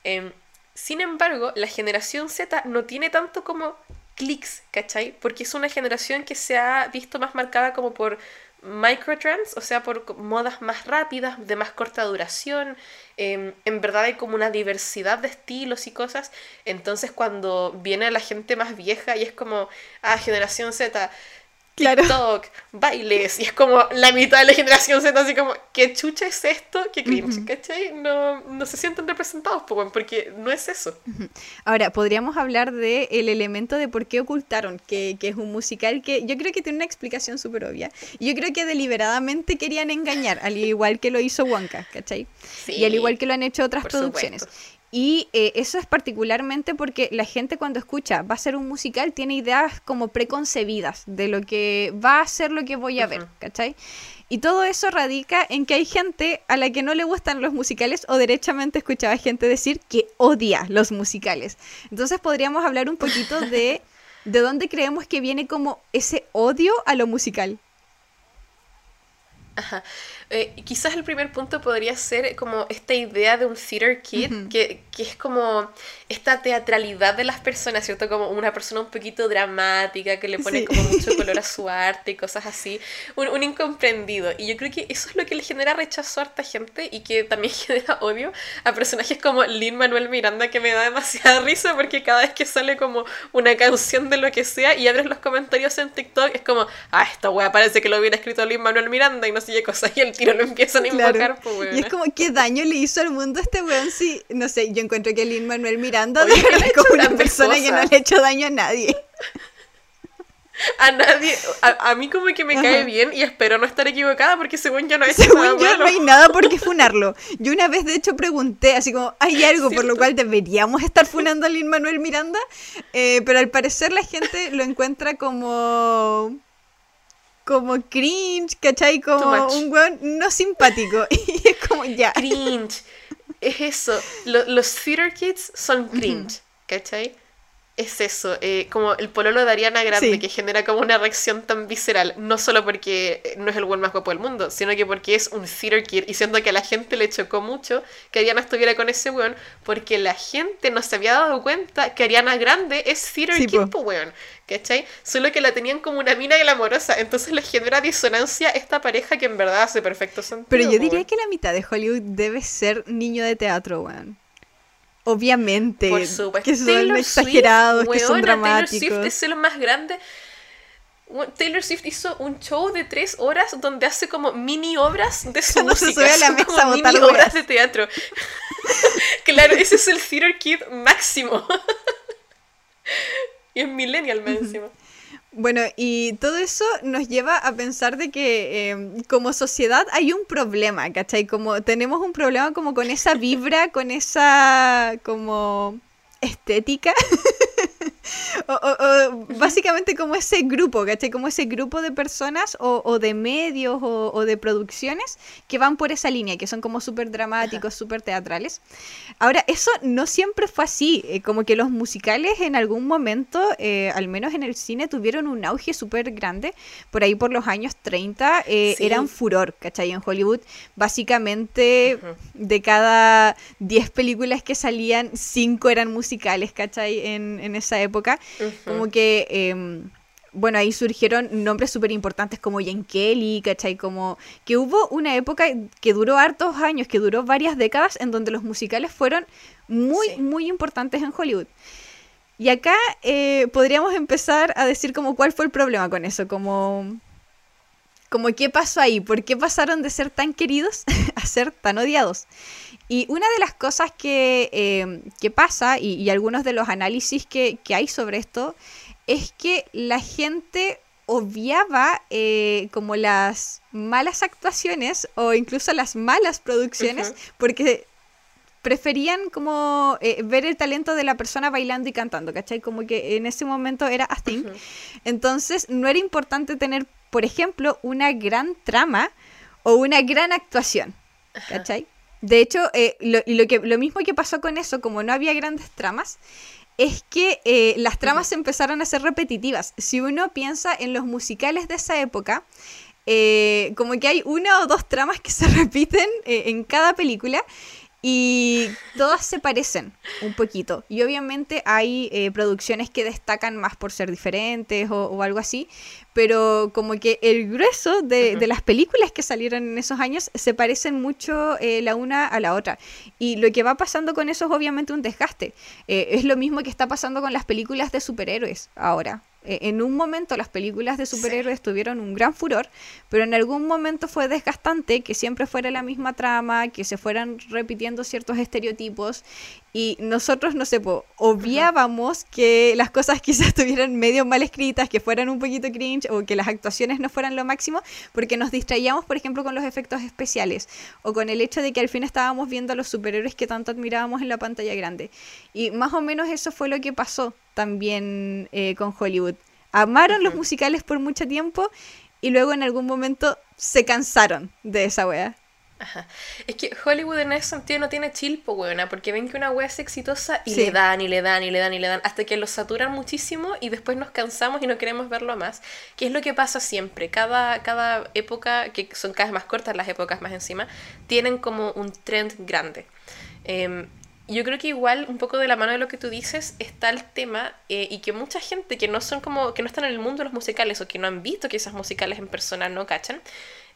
Em, sin embargo, la generación Z no tiene tanto como clics, ¿cachai? Porque es una generación que se ha visto más marcada como por microtrends, o sea, por modas más rápidas, de más corta duración. Em, en verdad hay como una diversidad de estilos y cosas. Entonces cuando viene la gente más vieja y es como, ah, generación Z, claro. TikTok, bailes, y es como la mitad de la generación Z, así como, ¿qué chucha es esto? ¿Qué cringe? ¿Cachai? No, no se sienten representados, porque no es eso. Ahora, podríamos hablar del el elemento de por qué ocultaron, que, que, es un musical que yo creo que tiene una explicación súper obvia. Yo creo que deliberadamente querían engañar, al igual que lo hizo Wonka, ¿cachai? y al igual que lo han hecho otras producciones. Y eh, eso es particularmente porque la gente cuando escucha va a ser un musical tiene ideas como preconcebidas de lo que va a ser lo que voy a ver, ¿cachai? Y todo eso radica en que hay gente a la que no le gustan los musicales o derechamente escuchaba gente decir que odia los musicales. Entonces podríamos hablar un poquito de de dónde creemos que viene como ese odio a lo musical. Ajá. Eh, quizás el primer punto podría ser como esta idea de un theater kid, que, que, es como esta teatralidad de las personas, ¿cierto? Como una persona un poquito dramática, que le pone como mucho color a su arte y cosas así. Un, un, incomprendido. Y yo creo que eso es lo que le genera rechazo a harta gente y que también genera odio a personajes como Lin Manuel Miranda, que me da demasiada risa porque cada vez que sale como una canción de lo que sea y abres los comentarios en TikTok, es como, ah, esta wea parece que lo hubiera escrito Lin Manuel Miranda y no sé qué cosa. Y el tiro lo empiezan a invocar, Y es como, ¿qué daño le hizo al mundo a este weón? Sí, no sé, yo encuentro que Lin Manuel Miranda es como una persona que no le ha hecho daño a nadie. A nadie, a, mí como que me cae bien y espero no estar equivocada porque según yo no hay Según yo no hay nada por qué funarlo. Yo una vez de hecho pregunté así como, ¿hay algo por lo cual deberíamos estar funando a Lin Manuel Miranda? Eh, pero al parecer la gente lo encuentra como como cringe, ¿cachai? Como un weón no simpático. y es como ya. Cringe. Es eso. los theater kids son cringe, ¿cachai? Es eso, eh, como el pololo de Ariana Grande, que genera como una reacción tan visceral, no solo porque no es el buen más guapo del mundo, sino que porque es un theater kid, y siento que a la gente le chocó mucho que Ariana estuviera con ese weón, porque la gente no se había dado cuenta que Ariana Grande es theater kid, weón, ¿cachai? Solo que la tenían como una mina glamorosa, entonces le genera disonancia esta pareja que en verdad hace perfecto sentido. Pero yo diría que la mitad de Hollywood debe ser niño de teatro, weón. Obviamente. Por supuesto. Que son exagerados, que son dramáticos. Taylor Swift es lo más grande. Taylor Swift hizo un show de tres horas donde hace como mini obras de su música. Se la mesa como mini obras de teatro. claro, ese es el theater kid máximo. y es millennial máximo. Bueno, y todo eso nos lleva a pensar de que em, como sociedad hay un problema, ¿cachai? Como tenemos un problema como con esa vibra, con esa como estética o, básicamente como ese grupo, ¿cachai? Como ese grupo de personas o, de medios o, de producciones que van por esa línea, que son como súper dramáticos, súper teatrales. Ahora, eso no siempre fue así, eh, como que los musicales en algún momento, eh, al menos en el cine, tuvieron un auge súper grande, por ahí por los años 30, eh, eran furor, ¿cachai? En Hollywood, básicamente de cada 10 películas que salían, 5 eran musicales, ¿cachai? En, en esa época como que, em, bueno, ahí surgieron nombres súper importantes como Jen Kelly, ¿cachai? Como que hubo una época que duró hartos años, que duró varias décadas, en donde los musicales fueron muy, muy importantes en Hollywood. Y acá eh, podríamos empezar a decir como cuál fue el problema con eso, como, como qué pasó ahí, por qué pasaron de ser tan queridos a ser tan odiados. Y una de las cosas que, em, pasa, y, algunos de los análisis que, hay sobre esto, es que la gente obviaba eh, como las malas actuaciones o incluso las malas producciones porque preferían como eh, ver el talento de la persona bailando y cantando, ¿cachai? Como que en ese momento era así. Entonces no era importante tener, por ejemplo, una gran trama o una gran actuación, ¿cachai? De hecho, eh, lo, lo, que, lo mismo que pasó con eso, como no había grandes tramas, es que eh, las tramas empezaron a ser repetitivas. Si uno piensa en los musicales de esa época, eh, como que hay una o dos tramas que se repiten en cada película y todas se parecen un poquito. Y obviamente hay eh, producciones que destacan más por ser diferentes o, algo así. Pero como que el grueso de, las películas que salieron en esos años se parecen mucho eh, la una a la otra. Y lo que va pasando con eso es obviamente un desgaste. Eh, es lo mismo que está pasando con las películas de superhéroes ahora. Eh, en un momento las películas de superhéroes tuvieron un gran furor, pero en algún momento fue desgastante que siempre fuera la misma trama, que se fueran repitiendo ciertos estereotipos y nosotros, no sé, obviábamos que las cosas quizás estuvieran medio mal escritas, que fueran un poquito cringe o que las actuaciones no fueran lo máximo, porque nos distraíamos, por ejemplo, con los efectos especiales o con el hecho de que al fin estábamos viendo a los superhéroes que tanto admirábamos en la pantalla grande. Y más o menos eso fue lo que pasó también eh, con Hollywood. Amaron los musicales por mucho tiempo y luego en algún momento se cansaron de esa wea. Ajá. Es que Hollywood en ese sentido no tiene chilpo, buena, porque ven que una wea es exitosa y le dan y le dan y le dan y le dan hasta que lo saturan muchísimo y después nos cansamos y no queremos verlo más. Que es lo que pasa siempre. Cada, cada época, que son cada vez más cortas las épocas más encima, tienen como un trend grande. Em, yo creo que igual un poco de la mano de lo que tú dices está el tema eh, y que mucha gente que no son como que no están en el mundo de los musicales o que no han visto que esas musicales en persona no cachan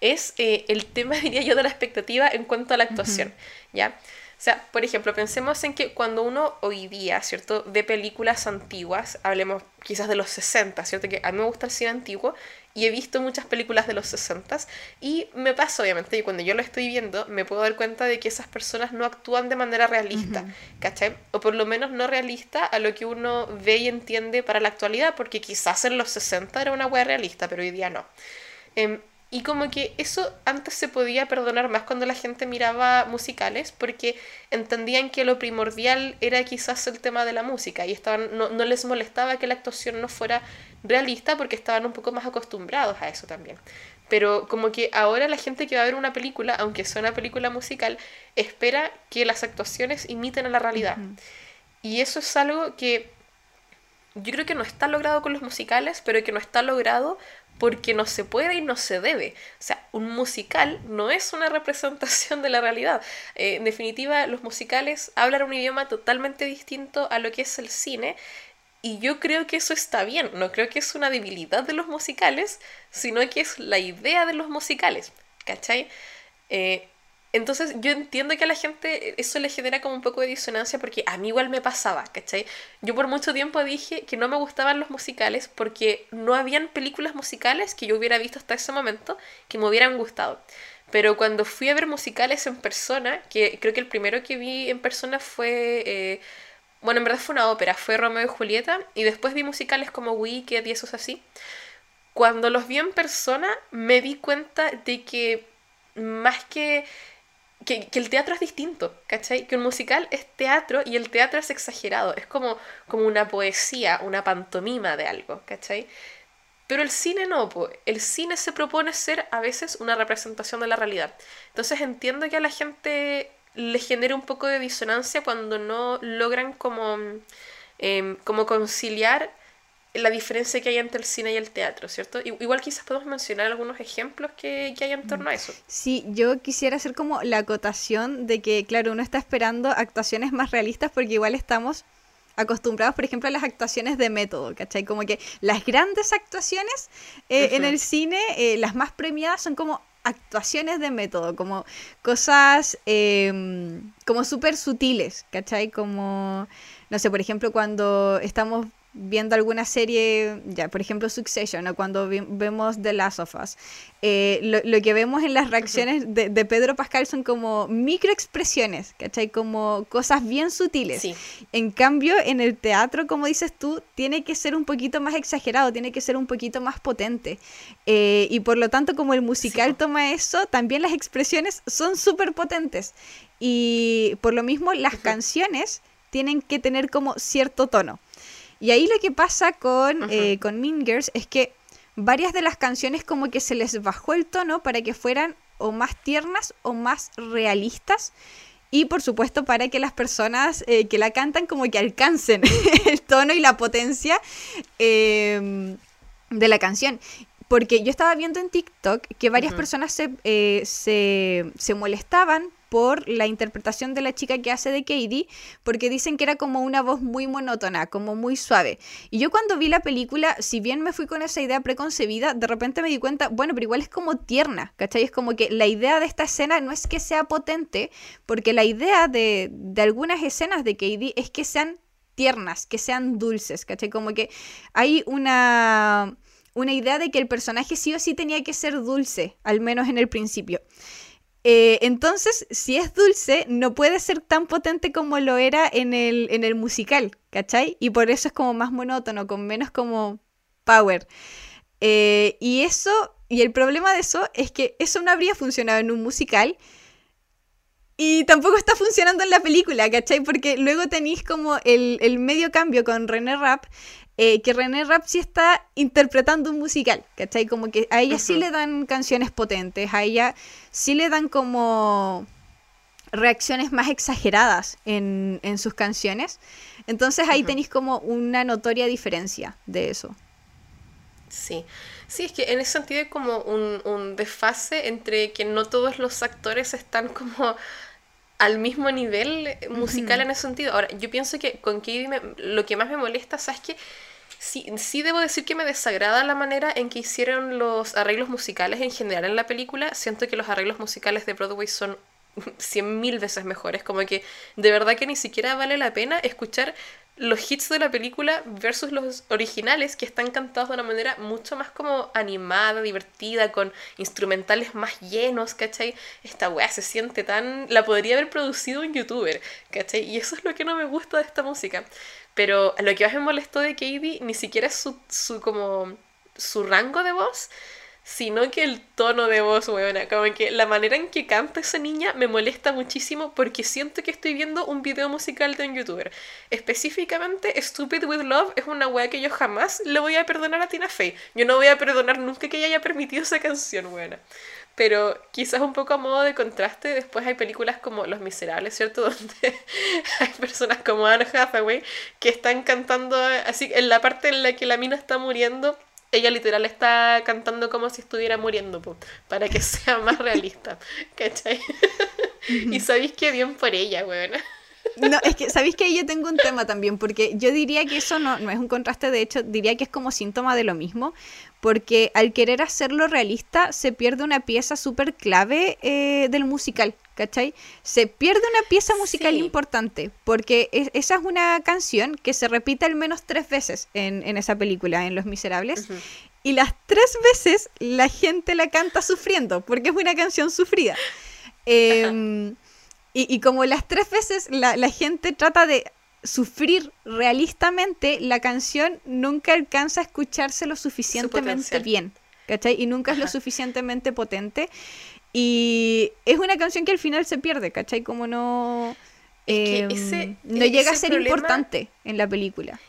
es eh, el tema diría yo de la expectativa en cuanto a la actuación ya o sea, por ejemplo, pensemos en que cuando uno hoy día, ¿cierto?, ve películas antiguas, hablemos quizás de los 60, ¿cierto? Que a mí me gusta el cine antiguo y he visto muchas películas de los 60 y me pasa obviamente y cuando yo lo estoy viendo me puedo dar cuenta de que esas personas no actúan de manera realista, ¿cachai? O por lo menos no realista a lo que uno ve y entiende para la actualidad, porque quizás en los 60 era una wea realista, pero hoy día no. Em, y como que eso antes se podía perdonar más cuando la gente miraba musicales, porque entendían que lo primordial era quizás el tema de la música y estaban, no, no les molestaba que la actuación no fuera realista porque estaban un poco más acostumbrados a eso también. Pero como que ahora la gente que va a ver una película, aunque sea una película musical, espera que las actuaciones imiten a la realidad. Y eso es algo que yo creo que no está logrado con los musicales, pero que no está logrado porque no se puede y no se debe. O sea, un musical no es una representación de la realidad. Eh, en definitiva, los musicales hablan un idioma totalmente distinto a lo que es el cine. Y yo creo que eso está bien, no creo que es una debilidad de los musicales, sino que es la idea de los musicales, ¿cachai? Eh, entonces yo entiendo que a la gente eso le genera como un poco de disonancia porque a mí igual me pasaba, ¿cachai? Yo por mucho tiempo dije que no me gustaban los musicales porque no habían películas musicales que yo hubiera visto hasta ese momento que me hubieran gustado. Pero cuando fui a ver musicales en persona, que creo que el primero que vi en persona fue... Eh, bueno, en verdad fue una ópera, fue Romeo y Julieta, y después vi musicales como Wicked y esos así. Cuando los vi en persona me di cuenta de que más que que, el teatro es distinto, ¿cachai? Que un musical es teatro y el teatro es exagerado, es como, como una poesía, una pantomima de algo, ¿cachai? Pero el cine no, el cine se propone ser a veces una representación de la realidad. Entonces entiendo que a la gente le genere un poco de disonancia cuando no logran como, em, como conciliar la diferencia que hay entre el cine y el teatro, ¿cierto? Igual quizás podemos mencionar algunos ejemplos que, que hay en torno a eso. Sí, yo quisiera hacer como la acotación de que, claro, uno está esperando actuaciones más realistas porque igual estamos acostumbrados, por ejemplo, a las actuaciones de método, ¿cachai? Como que las grandes actuaciones eh, en el cine, eh, las más premiadas, son como actuaciones de método, como cosas em, como súper sutiles, ¿cachai? Como, no sé, por ejemplo, cuando estamos viendo alguna serie, ya por ejemplo Succession o cuando vemos The Last of Us, eh, lo, que vemos en las reacciones de, Pedro Pascal son como microexpresiones, ¿cachai? Como cosas bien sutiles. En cambio, en el teatro, como dices tú, tiene que ser un poquito más exagerado, tiene que ser un poquito más potente. Eh, y por lo tanto, como el musical toma eso, también las expresiones son súper potentes. Y por lo mismo, las canciones tienen que tener como cierto tono. Y ahí lo que pasa con, eh, con Mingers es que varias de las canciones como que se les bajó el tono para que fueran o más tiernas o más realistas. Y por supuesto para que las personas eh, que la cantan como que alcancen el tono y la potencia em, de la canción. Porque yo estaba viendo en TikTok que varias personas se, eh, se, se molestaban por la interpretación de la chica que hace de Katie, porque dicen que era como una voz muy monótona, como muy suave. Y yo cuando vi la película, si bien me fui con esa idea preconcebida, de repente me di cuenta, bueno, pero igual es como tierna, ¿cachai? Es como que la idea de esta escena no es que sea potente, porque la idea de, de algunas escenas de Katie es que sean tiernas, que sean dulces, ¿cachai? Como que hay una, una idea de que el personaje sí o sí tenía que ser dulce, al menos en el principio. Eh, entonces, si es dulce, no puede ser tan potente como lo era en el, en el musical, ¿cachai? Y por eso es como más monótono, con menos como power. Eh, y eso, y el problema de eso es que eso no habría funcionado en un musical y tampoco está funcionando en la película, ¿cachai? Porque luego tenéis como el, medio cambio con René Rapp, eh, que René Rapp sí está interpretando un musical, ¿cachai? Como que a ella sí le dan canciones potentes, a ella sí le dan como reacciones más exageradas en, sus canciones. Entonces ahí tenéis como una notoria diferencia de eso. Sí, sí, es que en ese sentido hay como un, un desfase entre que no todos los actores están como al mismo nivel musical en ese sentido. Ahora, yo pienso que con Katie lo que más me molesta, ¿sabes qué? Sí, sí debo decir que me desagrada la manera en que hicieron los arreglos musicales en general en la película. Siento que los arreglos musicales de Broadway son cien mil veces mejores. Como que de verdad que ni siquiera vale la pena escuchar los hits de la película versus los originales que están cantados de una manera mucho más como animada, divertida, con instrumentales más llenos, ¿cachai? Esta weá se siente tan... La podría haber producido un youtuber, ¿cachai? Y eso es lo que no me gusta de esta música. Pero lo que más me molestó de Katie ni siquiera es su, su como su rango de voz, sino que el tono de voz, weona. Como que la manera en que canta esa niña me molesta muchísimo porque siento que estoy viendo un video musical de un youtuber. Específicamente, Stupid with Love es una wea que yo jamás le voy a perdonar a Tina Fey. Yo no voy a perdonar nunca que ella haya permitido esa canción, weona. Pero quizás un poco a modo de contraste, después hay películas como Los Miserables, ¿cierto? Donde hay personas como Anne Hathaway que están cantando así, en la parte en la que la mina está muriendo ella literal está cantando como si estuviera muriendo, para que sea más realista, ¿cachai? y sabéis que bien por ella, weón. No, es que, ¿sabéis que yo tengo un tema también? Porque yo diría que eso no, no es un contraste, de hecho, diría que es como síntoma de lo mismo, porque al querer hacerlo realista se pierde una pieza súper clave eh, del musical, ¿cachai? Se pierde una pieza musical importante, porque esa es una canción que se repite al menos tres veces en, esa película, en Los Miserables, y las tres veces la gente la canta sufriendo, porque es una canción sufrida. Em, y, como las tres veces la, la gente trata de sufrir realistamente, la canción nunca alcanza a escucharse lo suficientemente bien, ¿cachai? Y nunca es lo suficientemente potente. Y es una canción que al final se pierde, ¿cachai? Como no... Em, no llega a ser importante en la película.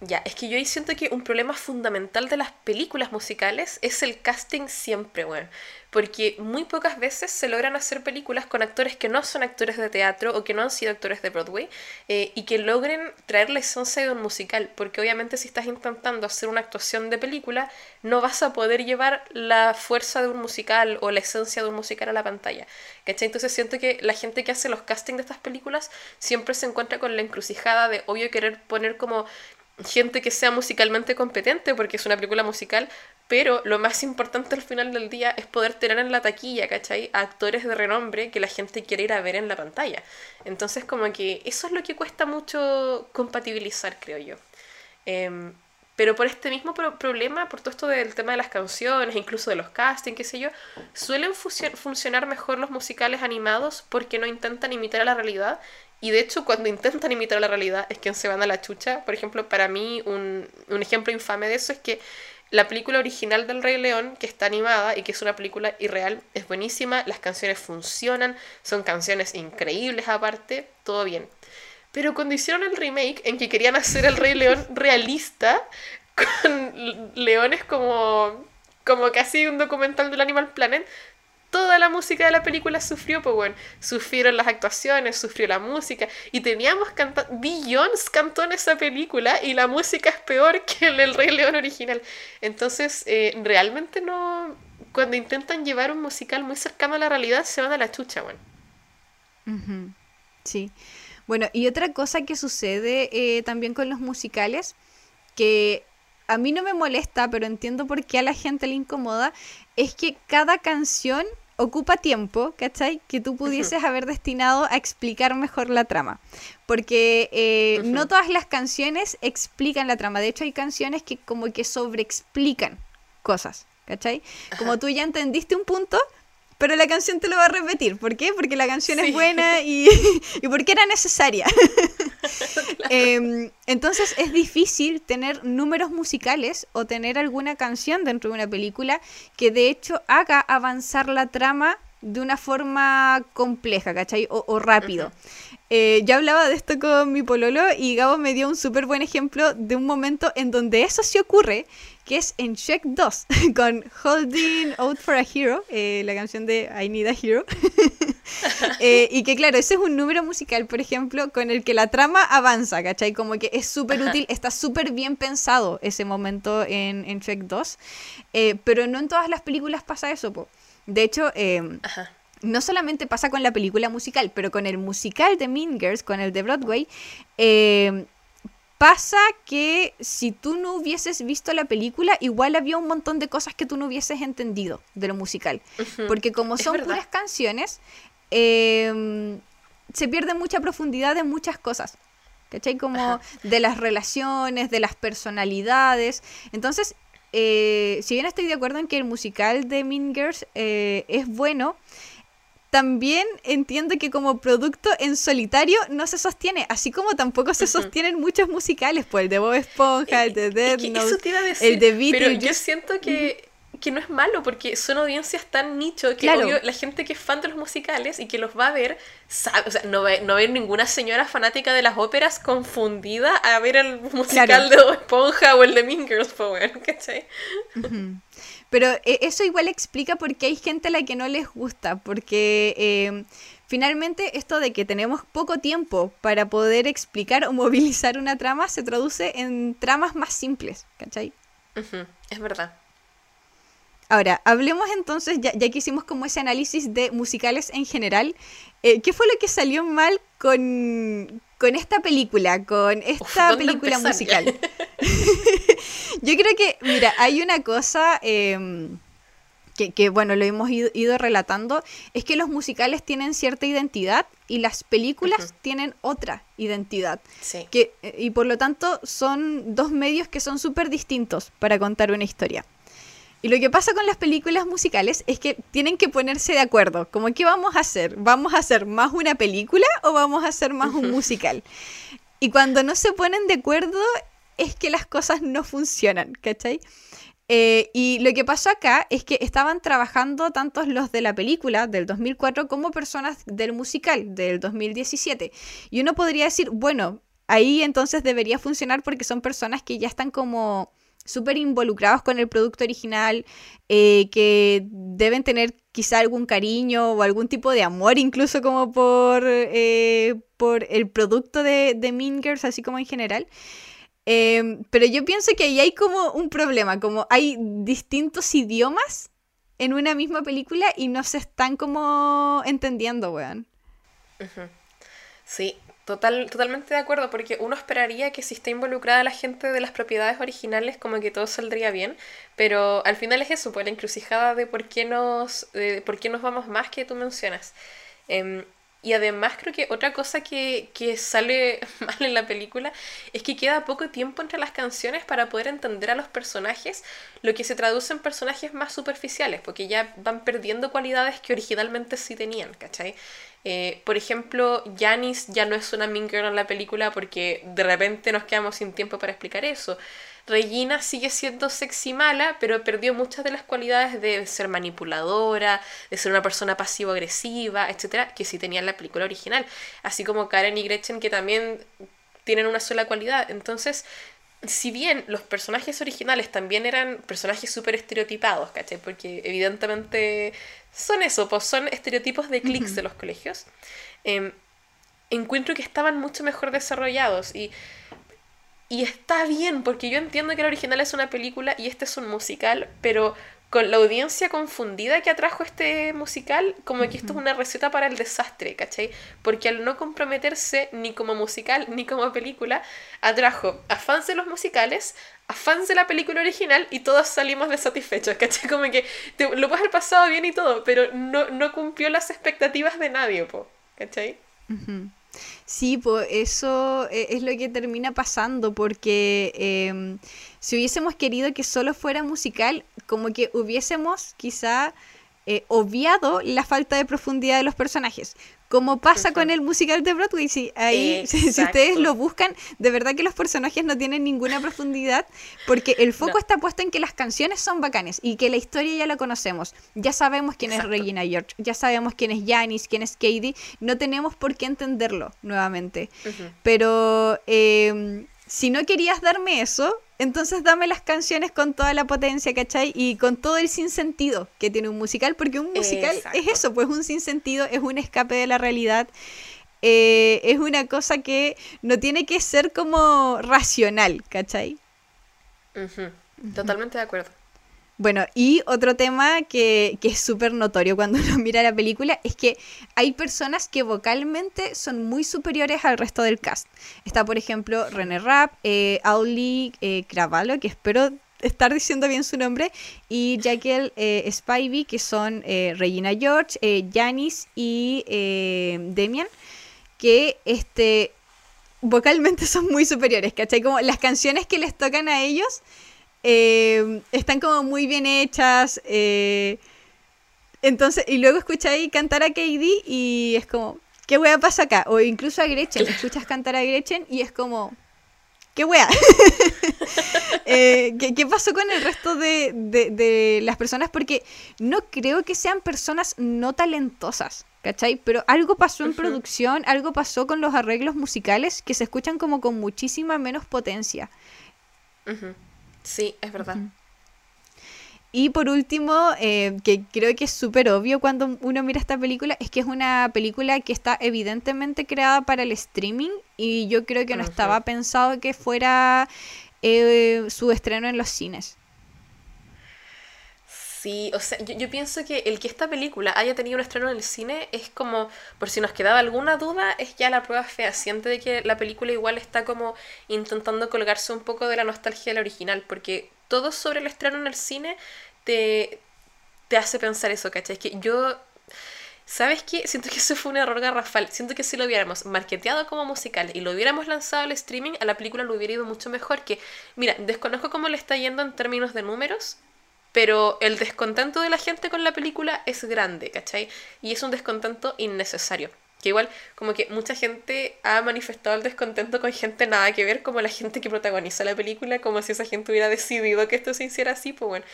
Ya, es que yo siento que un problema fundamental de las películas musicales es el casting siempre, weón porque muy pocas veces se logran hacer películas con actores que no son actores de teatro o que no han sido actores de Broadway eh, y que logren traer la esencia de un musical, porque obviamente si estás intentando hacer una actuación de película, no vas a poder llevar la fuerza de un musical o la esencia de un musical a la pantalla. ¿Cachai? Entonces siento que la gente que hace los castings de estas películas siempre se encuentra con la encrucijada de obvio querer poner como gente que sea musicalmente competente, porque es una película musical, pero lo más importante al final del día es poder tener en la taquilla, ¿cachai? A actores de renombre que la gente quiere ir a ver en la pantalla. Entonces, como que eso es lo que cuesta mucho compatibilizar, creo yo. Em, pero por este mismo problema, por todo esto del tema de las canciones, incluso de los castings, qué sé yo, suelen funcionar mejor los musicales animados porque no intentan imitar a la realidad y de hecho, cuando intentan imitar la realidad es que se van a la chucha. Por ejemplo, para mí un, un ejemplo infame de eso es que la película original del Rey León, que está animada y que es una película irreal, es buenísima, las canciones funcionan, son canciones increíbles aparte, todo bien. Pero cuando hicieron el remake en que querían hacer el Rey León realista, con leones como, como casi un documental del Animal Planet, toda la música de la película sufrió, pues bueno, sufrieron las actuaciones, sufrió la música, y teníamos cantando, Beyoncé cantó en esa película y la música es peor que el del Rey León original. Entonces, eh, realmente no, cuando intentan llevar un musical muy cercano a la realidad, se van a la chucha, bueno. Sí. Bueno, y otra cosa que sucede eh, también con los musicales, que a mí no me molesta, pero entiendo por qué a la gente le incomoda, es que cada canción ocupa tiempo, ¿cachai? Que tú pudieses haber destinado a explicar mejor la trama. Porque eh, no todas las canciones explican la trama. De hecho, hay canciones que como que sobreexplican cosas, ¿cachai? Como tú ya entendiste un punto, pero la canción te lo va a repetir. ¿Por qué? Porque la canción es buena y, y porque era necesaria. Em, entonces es difícil tener números musicales o tener alguna canción dentro de una película que de hecho haga avanzar la trama de una forma compleja, ¿cachai? O, rápido. Eh, yo hablaba de esto con mi pololo y Gabo me dio un súper buen ejemplo de un momento en donde eso sí ocurre, que es en Check 2, con Holding Out for a Hero, eh, la canción de I Need a Hero. Eh, y que claro, ese es un número musical, por ejemplo, con el que la trama avanza, ¿cachai? Como que es súper útil, está súper bien pensado ese momento en, en Shrek 2, eh, pero no en todas las películas pasa eso, po. De hecho, em, no solamente pasa con la película musical, pero con el musical de Mean Girls, con el de Broadway, em, pasa que si tú no hubieses visto la película, igual había un montón de cosas que tú no hubieses entendido de lo musical. Porque como son puras canciones, em, se pierde mucha profundidad en muchas cosas. ¿Cachai? Como de las relaciones, de las personalidades. Entonces, eh, si bien estoy de acuerdo en que el musical de Mean Girls eh, es bueno, también entiendo que como producto en solitario no se sostiene, así como tampoco se sostienen muchos musicales, pues el de Bob Esponja, el de Dead Note, el de Beatles. Pero yo siento que, que, no es malo porque son audiencias tan nicho que la gente que es fan de los musicales y que los va a ver, sabe, o sea, no va, no a ver ninguna señora fanática de las óperas confundida a ver el musical de Bob Esponja o el de Mean Girls Power, ¿cachai? Pero eh, eso igual explica por qué hay gente a la que no les gusta, porque em, finalmente esto de que tenemos poco tiempo para poder explicar o movilizar una trama se traduce en tramas más simples, ¿cachai? es verdad. Ahora, hablemos entonces, ya, ya, que hicimos como ese análisis de musicales en general, eh, ¿qué fue lo que salió mal con, con esta película, con esta película musical. Yo creo que, mira, hay una cosa em, que, bueno, lo hemos ido, relatando, es que los musicales tienen cierta identidad y las películas tienen otra identidad. Que, eh, y por lo tanto son dos medios que son súper distintos para contar una historia. Y lo que pasa con las películas musicales es que tienen que ponerse de acuerdo. Como, ¿qué vamos a hacer? ¿Vamos a hacer más una película o vamos a hacer más un musical? Y cuando no se ponen de acuerdo es que las cosas no funcionan, ¿cachai? Eh, y lo que pasó acá es que estaban trabajando tantos los de la película del 2004 como personas del musical del 2017. Y uno podría decir, bueno, ahí entonces debería funcionar porque son personas que ya están como súper involucrados con el producto original, eh, que deben tener quizá algún cariño o algún tipo de amor incluso como por, eh, por el producto de, de Mean así como en general. Em, pero yo pienso que ahí hay como un problema, como hay distintos idiomas en una misma película y no se están como entendiendo, weón. Sí, Total, totalmente de acuerdo, porque uno esperaría que si está involucrada la gente de las propiedades originales, como que todo saldría bien, pero al final es eso, pues la encrucijada de por qué nos, por qué nos vamos más que tú mencionas. Em, y además creo que otra cosa que, que, sale mal en la película es que queda poco tiempo entre las canciones para poder entender a los personajes, lo que se traduce en personajes más superficiales, porque ya van perdiendo cualidades que originalmente sí tenían, ¿cachai? Eh, por ejemplo, Janice ya no es una mean girl en la película porque de repente nos quedamos sin tiempo para explicar eso. Regina sigue siendo sexy mala, pero perdió muchas de las cualidades de ser manipuladora, de ser una persona pasivo-agresiva, etcétera, que sí tenía en la película original. Así como Karen y Gretchen, que también tienen una sola cualidad. Entonces, si bien los personajes originales también eran personajes súper estereotipados, ¿cachai? Porque evidentemente son eso, pues son estereotipos de clics de los colegios. Em, encuentro que estaban mucho mejor desarrollados y, y está bien, porque yo entiendo que el original es una película y este es un musical, pero con la audiencia confundida que atrajo este musical, como que esto es una receta para el desastre, ¿cachai? Porque al no comprometerse ni como musical ni como película, atrajo a fans de los musicales, a fans de la película original y todos salimos desatisfechos, ¿cachai? Como que lo puedes haber pasado bien y todo, pero no, no cumplió las expectativas de nadie, po, ¿cachai? Sí, pues eso e, es lo que termina pasando, porque em, si hubiésemos querido que solo fuera musical, como que hubiésemos quizá eh, obviado la falta de profundidad de los personajes. Como pasa con el musical de Broadway, sí, ahí, si, ustedes lo buscan, de verdad que los personajes no tienen ninguna profundidad, porque el foco está puesto en que las canciones son bacanes y que la historia ya la conocemos. Ya sabemos quién es Regina George, ya sabemos quién es Janice, quién es Katie, no tenemos por qué entenderlo nuevamente. Pero eh, si no querías darme eso, entonces dame las canciones con toda la potencia, ¿cachai? Y con todo el sinsentido que tiene un musical, porque un musical es eso, pues un sinsentido, es un escape de la realidad. Eh, es una cosa que no tiene que ser como racional, ¿cachai? Totalmente de acuerdo. Bueno, y otro tema que, es súper notorio cuando uno mira la película es que hay personas que vocalmente son muy superiores al resto del cast. Está, por ejemplo, René Rapp, eh, Auli eh, Cravallo, que espero estar diciendo bien su nombre, y Jackie eh, Spivey, que son eh, Regina George, Janis y Demian, que este, vocalmente son muy superiores, ¿cachai? Como las canciones que les tocan a ellos eh, están como muy bien hechas. Eh, entonces, y luego escucháis cantar a Katie y es como, ¿qué wea pasa acá? O incluso a Gretchen, escuchas cantar a Gretchen y es como, ¿qué wea? Eh, ¿qué, pasó con el resto de, de, las personas? Porque no creo que sean personas no talentosas. ¿Cachai? Pero algo pasó en producción, algo pasó con los arreglos musicales que se escuchan como con muchísima menos potencia. Sí, es verdad. Y por último, eh, que creo que es súper obvio cuando uno mira esta película, es que es una película que está evidentemente creada para el streaming y yo creo que no estaba pensado que fuera eh, su estreno en los cines. Sí, o sea, yo, pienso que el que esta película haya tenido un estreno en el cine es como, por si nos quedaba alguna duda, es ya la prueba fehaciente de que la película igual está como intentando colgarse un poco de la nostalgia de la original, porque todo sobre el estreno en el cine te, te hace pensar eso, ¿cachai? Es que yo ¿Sabes qué? Siento que eso fue un error garrafal. Siento que si lo hubiéramos marketeado como musical y lo hubiéramos lanzado al streaming, a la película lo hubiera ido mucho mejor. Que, mira, desconozco cómo le está yendo en términos de números, pero el descontento de la gente con la película es grande, ¿cachai? Y es un descontento innecesario. Que igual, como que mucha gente ha manifestado el descontento con gente nada que ver, como la gente que protagoniza la película, como si esa gente hubiera decidido que esto se hiciera así, pues bueno.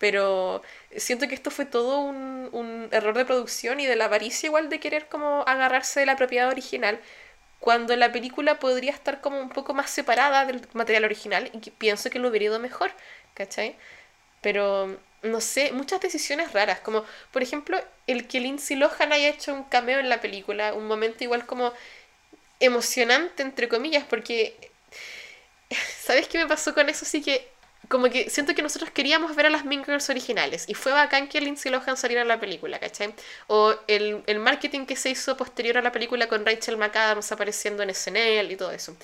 Pero siento que esto fue todo un, error de producción y de la avaricia igual de querer como agarrarse de la propiedad original, cuando la película podría estar como un poco más separada del material original y pienso que lo hubiera ido mejor, ¿cachai? Pero, no sé, muchas decisiones raras, como por ejemplo el que Lindsay Lohan haya hecho un cameo en la película, un momento igual como emocionante, entre comillas, porque, ¿sabes qué me pasó con eso? Sí que, como que siento que nosotros queríamos ver a las Mean Girls originales y fue bacán que Lindsay Lohan saliera en la película, ¿cachai? O el, el marketing que se hizo posterior a la película con Rachel McAdams apareciendo en SNL y todo eso.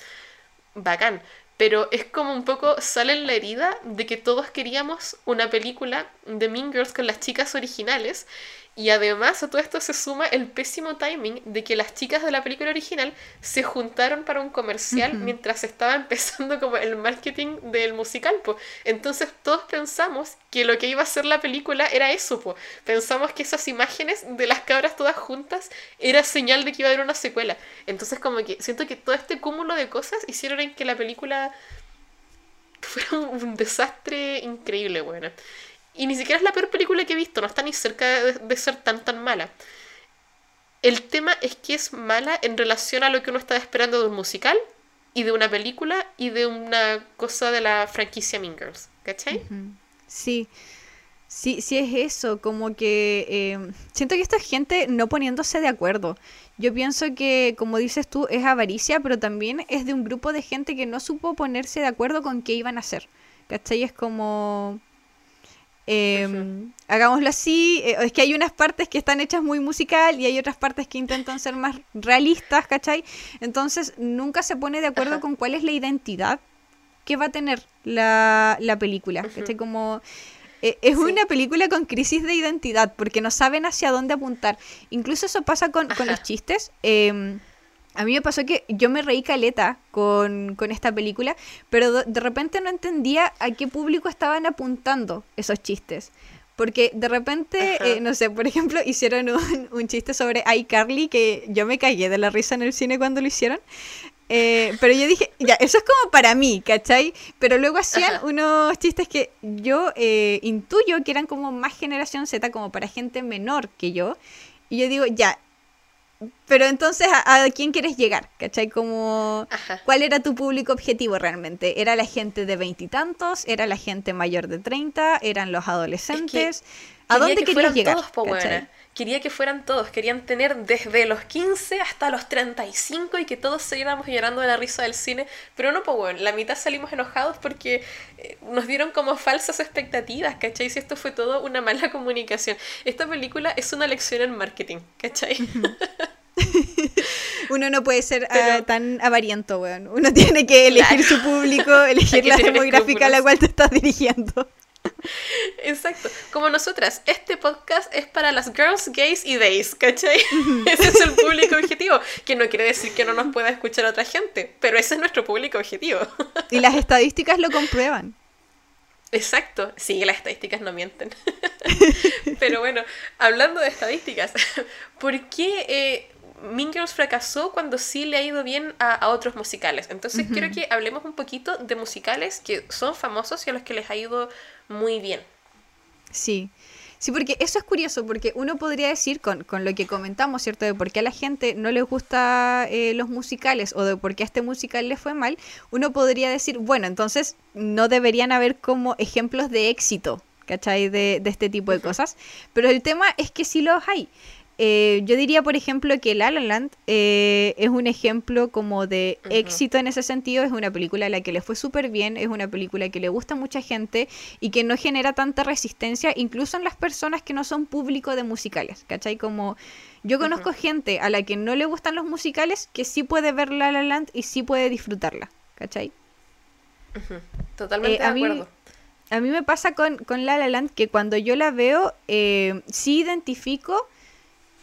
Bacán pero es como un poco sale en la herida de que todos queríamos una película de Mean Girls con las chicas originales y además a todo esto se suma el pésimo timing de que las chicas de la película original se juntaron para un comercial mientras estaba empezando como el marketing del musical. Po. Entonces todos pensamos que lo que iba a ser la película era eso. Po. Pensamos que esas imágenes de las cabras todas juntas era señal de que iba a haber una secuela. Entonces como que siento que todo este cúmulo de cosas hicieron en que la película fuera un, desastre increíble, bueno. Y ni siquiera es la peor película que he visto, no está ni cerca de, ser tan tan mala. El tema es que es mala en relación a lo que uno está esperando de un musical y de una película y de una cosa de la franquicia Mean Girls. ¿Cachai? Sí. Sí, sí es eso, como que eh, siento que esta gente no poniéndose de acuerdo. Yo pienso que, como dices tú, es avaricia, pero también es de un grupo de gente que no supo ponerse de acuerdo con qué iban a hacer. ¿Cachai? Es como, Em, hagámoslo así, eh, es que hay unas partes que están hechas muy musical y hay otras partes que intentan ser más realistas, ¿cachai? Entonces nunca se pone de acuerdo con cuál es la identidad que va a tener la, la película. ¿cachai? Como... eh, es una película con crisis de identidad porque no saben hacia dónde apuntar. Incluso eso pasa con, con los chistes. Eh, a mí me pasó que yo me reí caleta con, con esta película, pero de, de repente no entendía a qué público estaban apuntando esos chistes. Porque de repente, eh, no sé, por ejemplo, hicieron un, un chiste sobre iCarly que yo me cagué de la risa en el cine cuando lo hicieron. Eh, pero yo dije, ya, eso es como para mí, ¿cachai? Pero luego hacían Ajá. unos chistes que yo eh, intuyo que eran como más generación Z, como para gente menor que yo. Y yo digo, ya, pero entonces, ¿a, a quién quieres llegar? ¿Cachai? Como, Ajá. ¿cuál era tu público objetivo realmente? ¿Era la gente de veintitantos? ¿Era la gente mayor de 30? ¿Eran los adolescentes? ¿A dónde que querías llegar? todos. Quería que fueran todos. Querían tener desde los 15 hasta los 35 y que todos saliéramos llorando de la risa del cine. Pero no, pues bueno, la mitad salimos enojados porque eh, nos dieron como falsas expectativas, ¿cachai? Si esto fue todo una mala comunicación. Esta película es una lección en marketing, ¿cachai? Uno no puede ser ah, tan avariento, weón. Uno tiene que elegir Claro. su público, elegir la demográfica a la cual te estás dirigiendo. Exacto. Como nosotras, este podcast es para las girls, gays y days, ¿cachai? Ese es el público objetivo. Que no quiere decir que no nos pueda escuchar otra gente, pero ese es nuestro público objetivo. Y las estadísticas lo comprueban. Exacto, sí, las estadísticas no mienten. Pero bueno, hablando de estadísticas, ¿por qué eh, Mean Girls fracasó cuando sí le ha ido bien a, a otros musicales? Entonces quiero que hablemos un poquito de musicales que son famosos y a los que les ha ido muy bien. Sí. Sí, porque eso es curioso, porque uno podría decir con, con lo que comentamos, ¿cierto? De por qué a la gente no les gusta eh, los musicales o de por qué a este musical le fue mal, uno podría decir, bueno, entonces no deberían haber como ejemplos de éxito, ¿cachai? De, de este tipo de cosas. Pero el tema es que sí los hay. Eh, yo diría, por ejemplo, que La La Land eh, es un ejemplo como de éxito en ese sentido. Es una película a la que le fue súper bien, es una película que le gusta a mucha gente y que no genera tanta resistencia, incluso en las personas que no son público de musicales, ¿cachai? Como yo conozco gente a la que no le gustan los musicales que sí puede ver La La Land y sí puede disfrutarla, ¿cachai? Ujú, Totalmente Eh, a de mí- acuerdo. A mí me pasa con, con La La Land que cuando yo la veo, sí identifico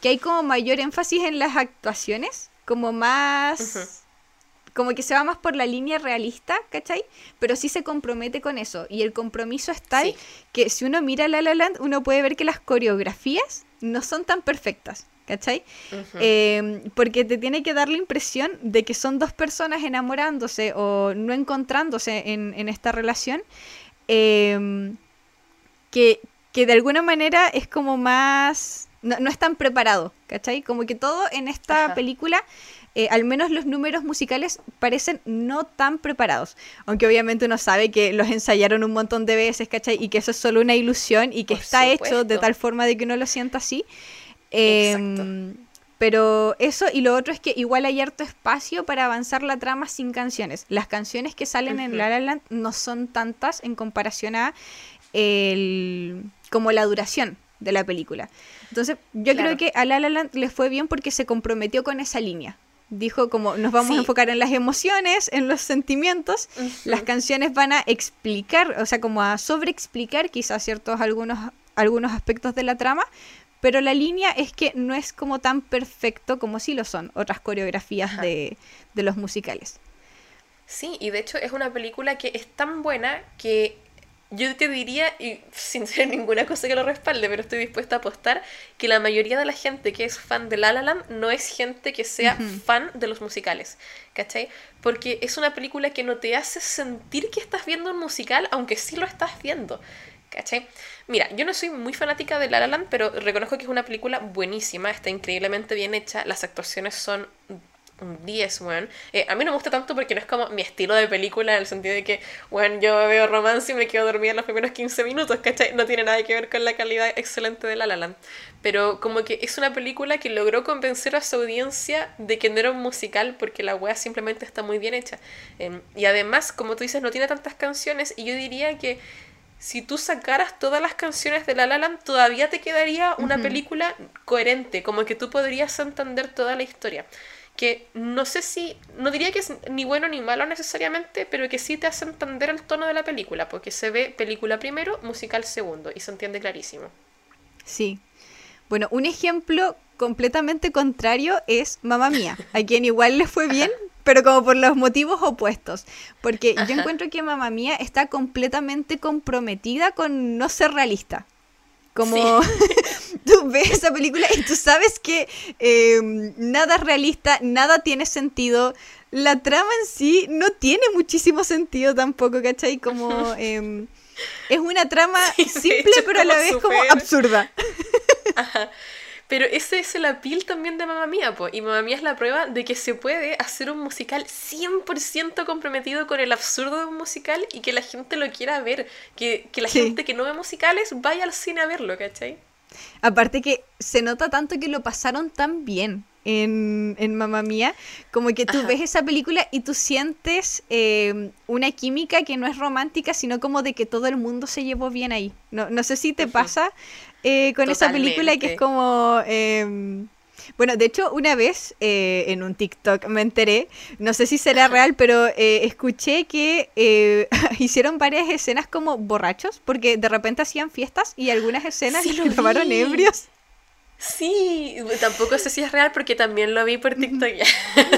que hay como mayor énfasis en las actuaciones, como más... Como que se va más por la línea realista, ¿cachai? Pero sí se compromete con eso. Y el compromiso es tal Sí. que si uno mira La La Land, uno puede ver que las coreografías no son tan perfectas, ¿cachai? Eh, porque te tiene que dar la impresión de que son dos personas enamorándose o no encontrándose en, en esta relación, eh, que, que de alguna manera es como más... No, no es tan preparado, ¿cachai? Como que todo en esta Ajá. película, eh, al menos los números musicales, parecen no tan preparados. Aunque obviamente uno sabe que los ensayaron un montón de veces, ¿cachai? Y que eso es solo una ilusión y que Por está hecho de tal forma de que uno lo sienta así. Em, pero eso y lo otro es que igual hay harto espacio para avanzar la trama sin canciones. Las canciones que salen en. La La Land no son tantas en comparación a el, como la duración de la película. Entonces, yo Claro. creo que a La La Land le fue bien porque se comprometió con esa línea. Dijo como nos vamos Sí. a enfocar en las emociones, en los sentimientos. Las canciones van a explicar, o sea, como a sobreexplicar quizás ciertos algunos, algunos aspectos de la trama, pero la línea es que no es como tan perfecto como sí lo son otras coreografías de, de los musicales. Sí, y de hecho es una película que es tan buena que yo te diría, y sin ser ninguna cosa que lo respalde, pero estoy dispuesta a apostar, que la mayoría de la gente que es fan de La La Land no es gente que sea fan de los musicales, ¿cachai? Porque es una película que no te hace sentir que estás viendo un musical, aunque sí lo estás viendo. ¿Cachai? Mira, yo no soy muy fanática de La La Land, pero reconozco que es una película buenísima, está increíblemente bien hecha, las actuaciones son 10, weón. Eh, a mí no me gusta tanto porque no es como mi estilo de película en el sentido de que, weón, yo veo romance y me quedo dormida en los primeros 15 minutos, ¿cachai? No tiene nada que ver con la calidad excelente de La La Land. Pero como que es una película que logró convencer a su audiencia de que no era un musical porque la wea simplemente está muy bien hecha. Em, y además, como tú dices, no tiene tantas canciones y yo diría que si tú sacaras todas las canciones de La La Land, todavía te quedaría una película coherente, como que tú podrías entender toda la historia. Que no sé si, no diría que es ni bueno ni malo necesariamente, pero que sí te hace entender el tono de la película, porque se ve película primero, musical segundo, y se entiende clarísimo. Sí. Bueno, un ejemplo completamente contrario es Mamá Mía, a quien igual le fue bien, pero como por los motivos opuestos. Porque yo encuentro que Mamá Mía está completamente comprometida con no ser realista. Como tú ves esa película y tú sabes que em, nada es realista, nada tiene sentido. La trama en sí no tiene muchísimo sentido tampoco, ¿cachai? Como em, es una trama simple pero a la vez como absurda. Ajá. Pero ese es el appeal también de Mamá Mía, po. y Mamá Mía es la prueba de que se puede hacer un musical 100% comprometido con el absurdo de un musical y que la gente lo quiera ver, que, la gente que no ve musicales vaya al cine a verlo, ¿cachai? Aparte que se nota tanto que lo pasaron tan bien en, en Mamma Mía, como que tú ves esa película y tú sientes eh, una química que no es romántica, sino como de que todo el mundo se llevó bien ahí. No, no sé si te pasa eh, con esa película que es como... Em, bueno, de hecho, una vez eh, en un TikTok me enteré, no sé si será real, pero eh, escuché que eh, hicieron varias escenas como borrachos, porque de repente hacían fiestas y algunas escenas sí, grabaron ebrios. Sí, tampoco sé si es real porque también lo vi por TikTok ya.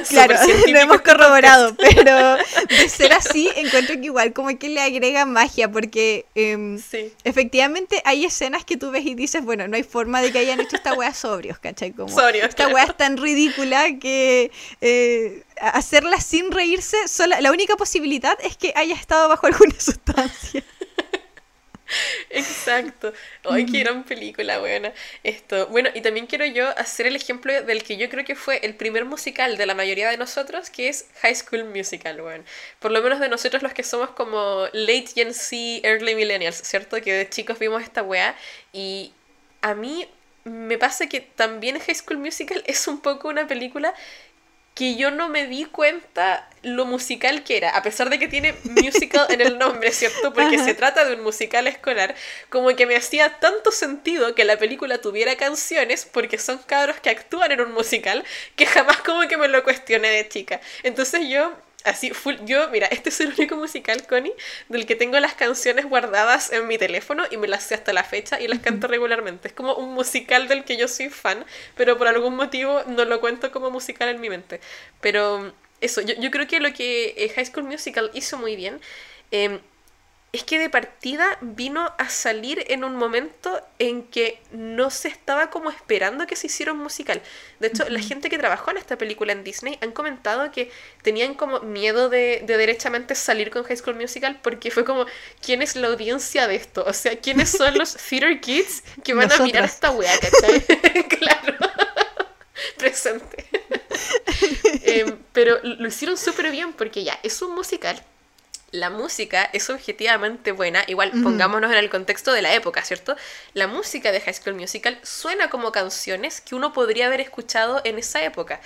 claro, lo hemos corroborado, pero de ser así, encuentro que igual como que le agrega magia porque em, efectivamente hay escenas que tú ves y dices, bueno, no hay forma de que hayan hecho esta wea sobrios, ¿cachai? Como, esta wea es tan ridícula que eh, hacerla sin reírse, sola, la única posibilidad es que haya estado bajo alguna sustancia. Exacto. Ay, qué gran película, buena. Esto. Bueno, y también quiero yo hacer el ejemplo del que yo creo que fue el primer musical de la mayoría de nosotros, que es High School Musical, bueno. Por lo menos de nosotros los que somos como late Gen Z, early millennials, ¿cierto? Que de chicos vimos esta weá. Y a mí me pasa que también High School Musical es un poco una película que yo no me di cuenta lo musical que era, a pesar de que tiene musical en el nombre, ¿cierto? Porque se trata de un musical escolar, como que me hacía tanto sentido que la película tuviera canciones, porque son cabros que actúan en un musical, que jamás como que me lo cuestioné de chica. Entonces yo Así, full, yo, mira, este es el único musical, Connie, del que tengo las canciones guardadas en mi teléfono y me las sé hasta la fecha y las canto regularmente. Es como un musical del que yo soy fan, pero por algún motivo no lo cuento como musical en mi mente. Pero eso, yo, yo creo que lo que eh, High School Musical hizo muy bien eh, es que de partida vino a salir en un momento en que no se estaba como esperando que se hiciera un musical. De hecho, la gente que trabajó en esta película en Disney han comentado que tenían como miedo de, de derechamente salir con High School Musical porque fue como, ¿quién es la audiencia de esto? O sea, ¿quiénes son los theater kids que van a mirar esta weá, claro. Presente. Em, pero lo hicieron súper bien porque ya, es un musical la música es objetivamente buena, igual pongámonos en el contexto de la época, ¿cierto? La música de High School Musical suena como canciones que uno podría haber escuchado en esa época.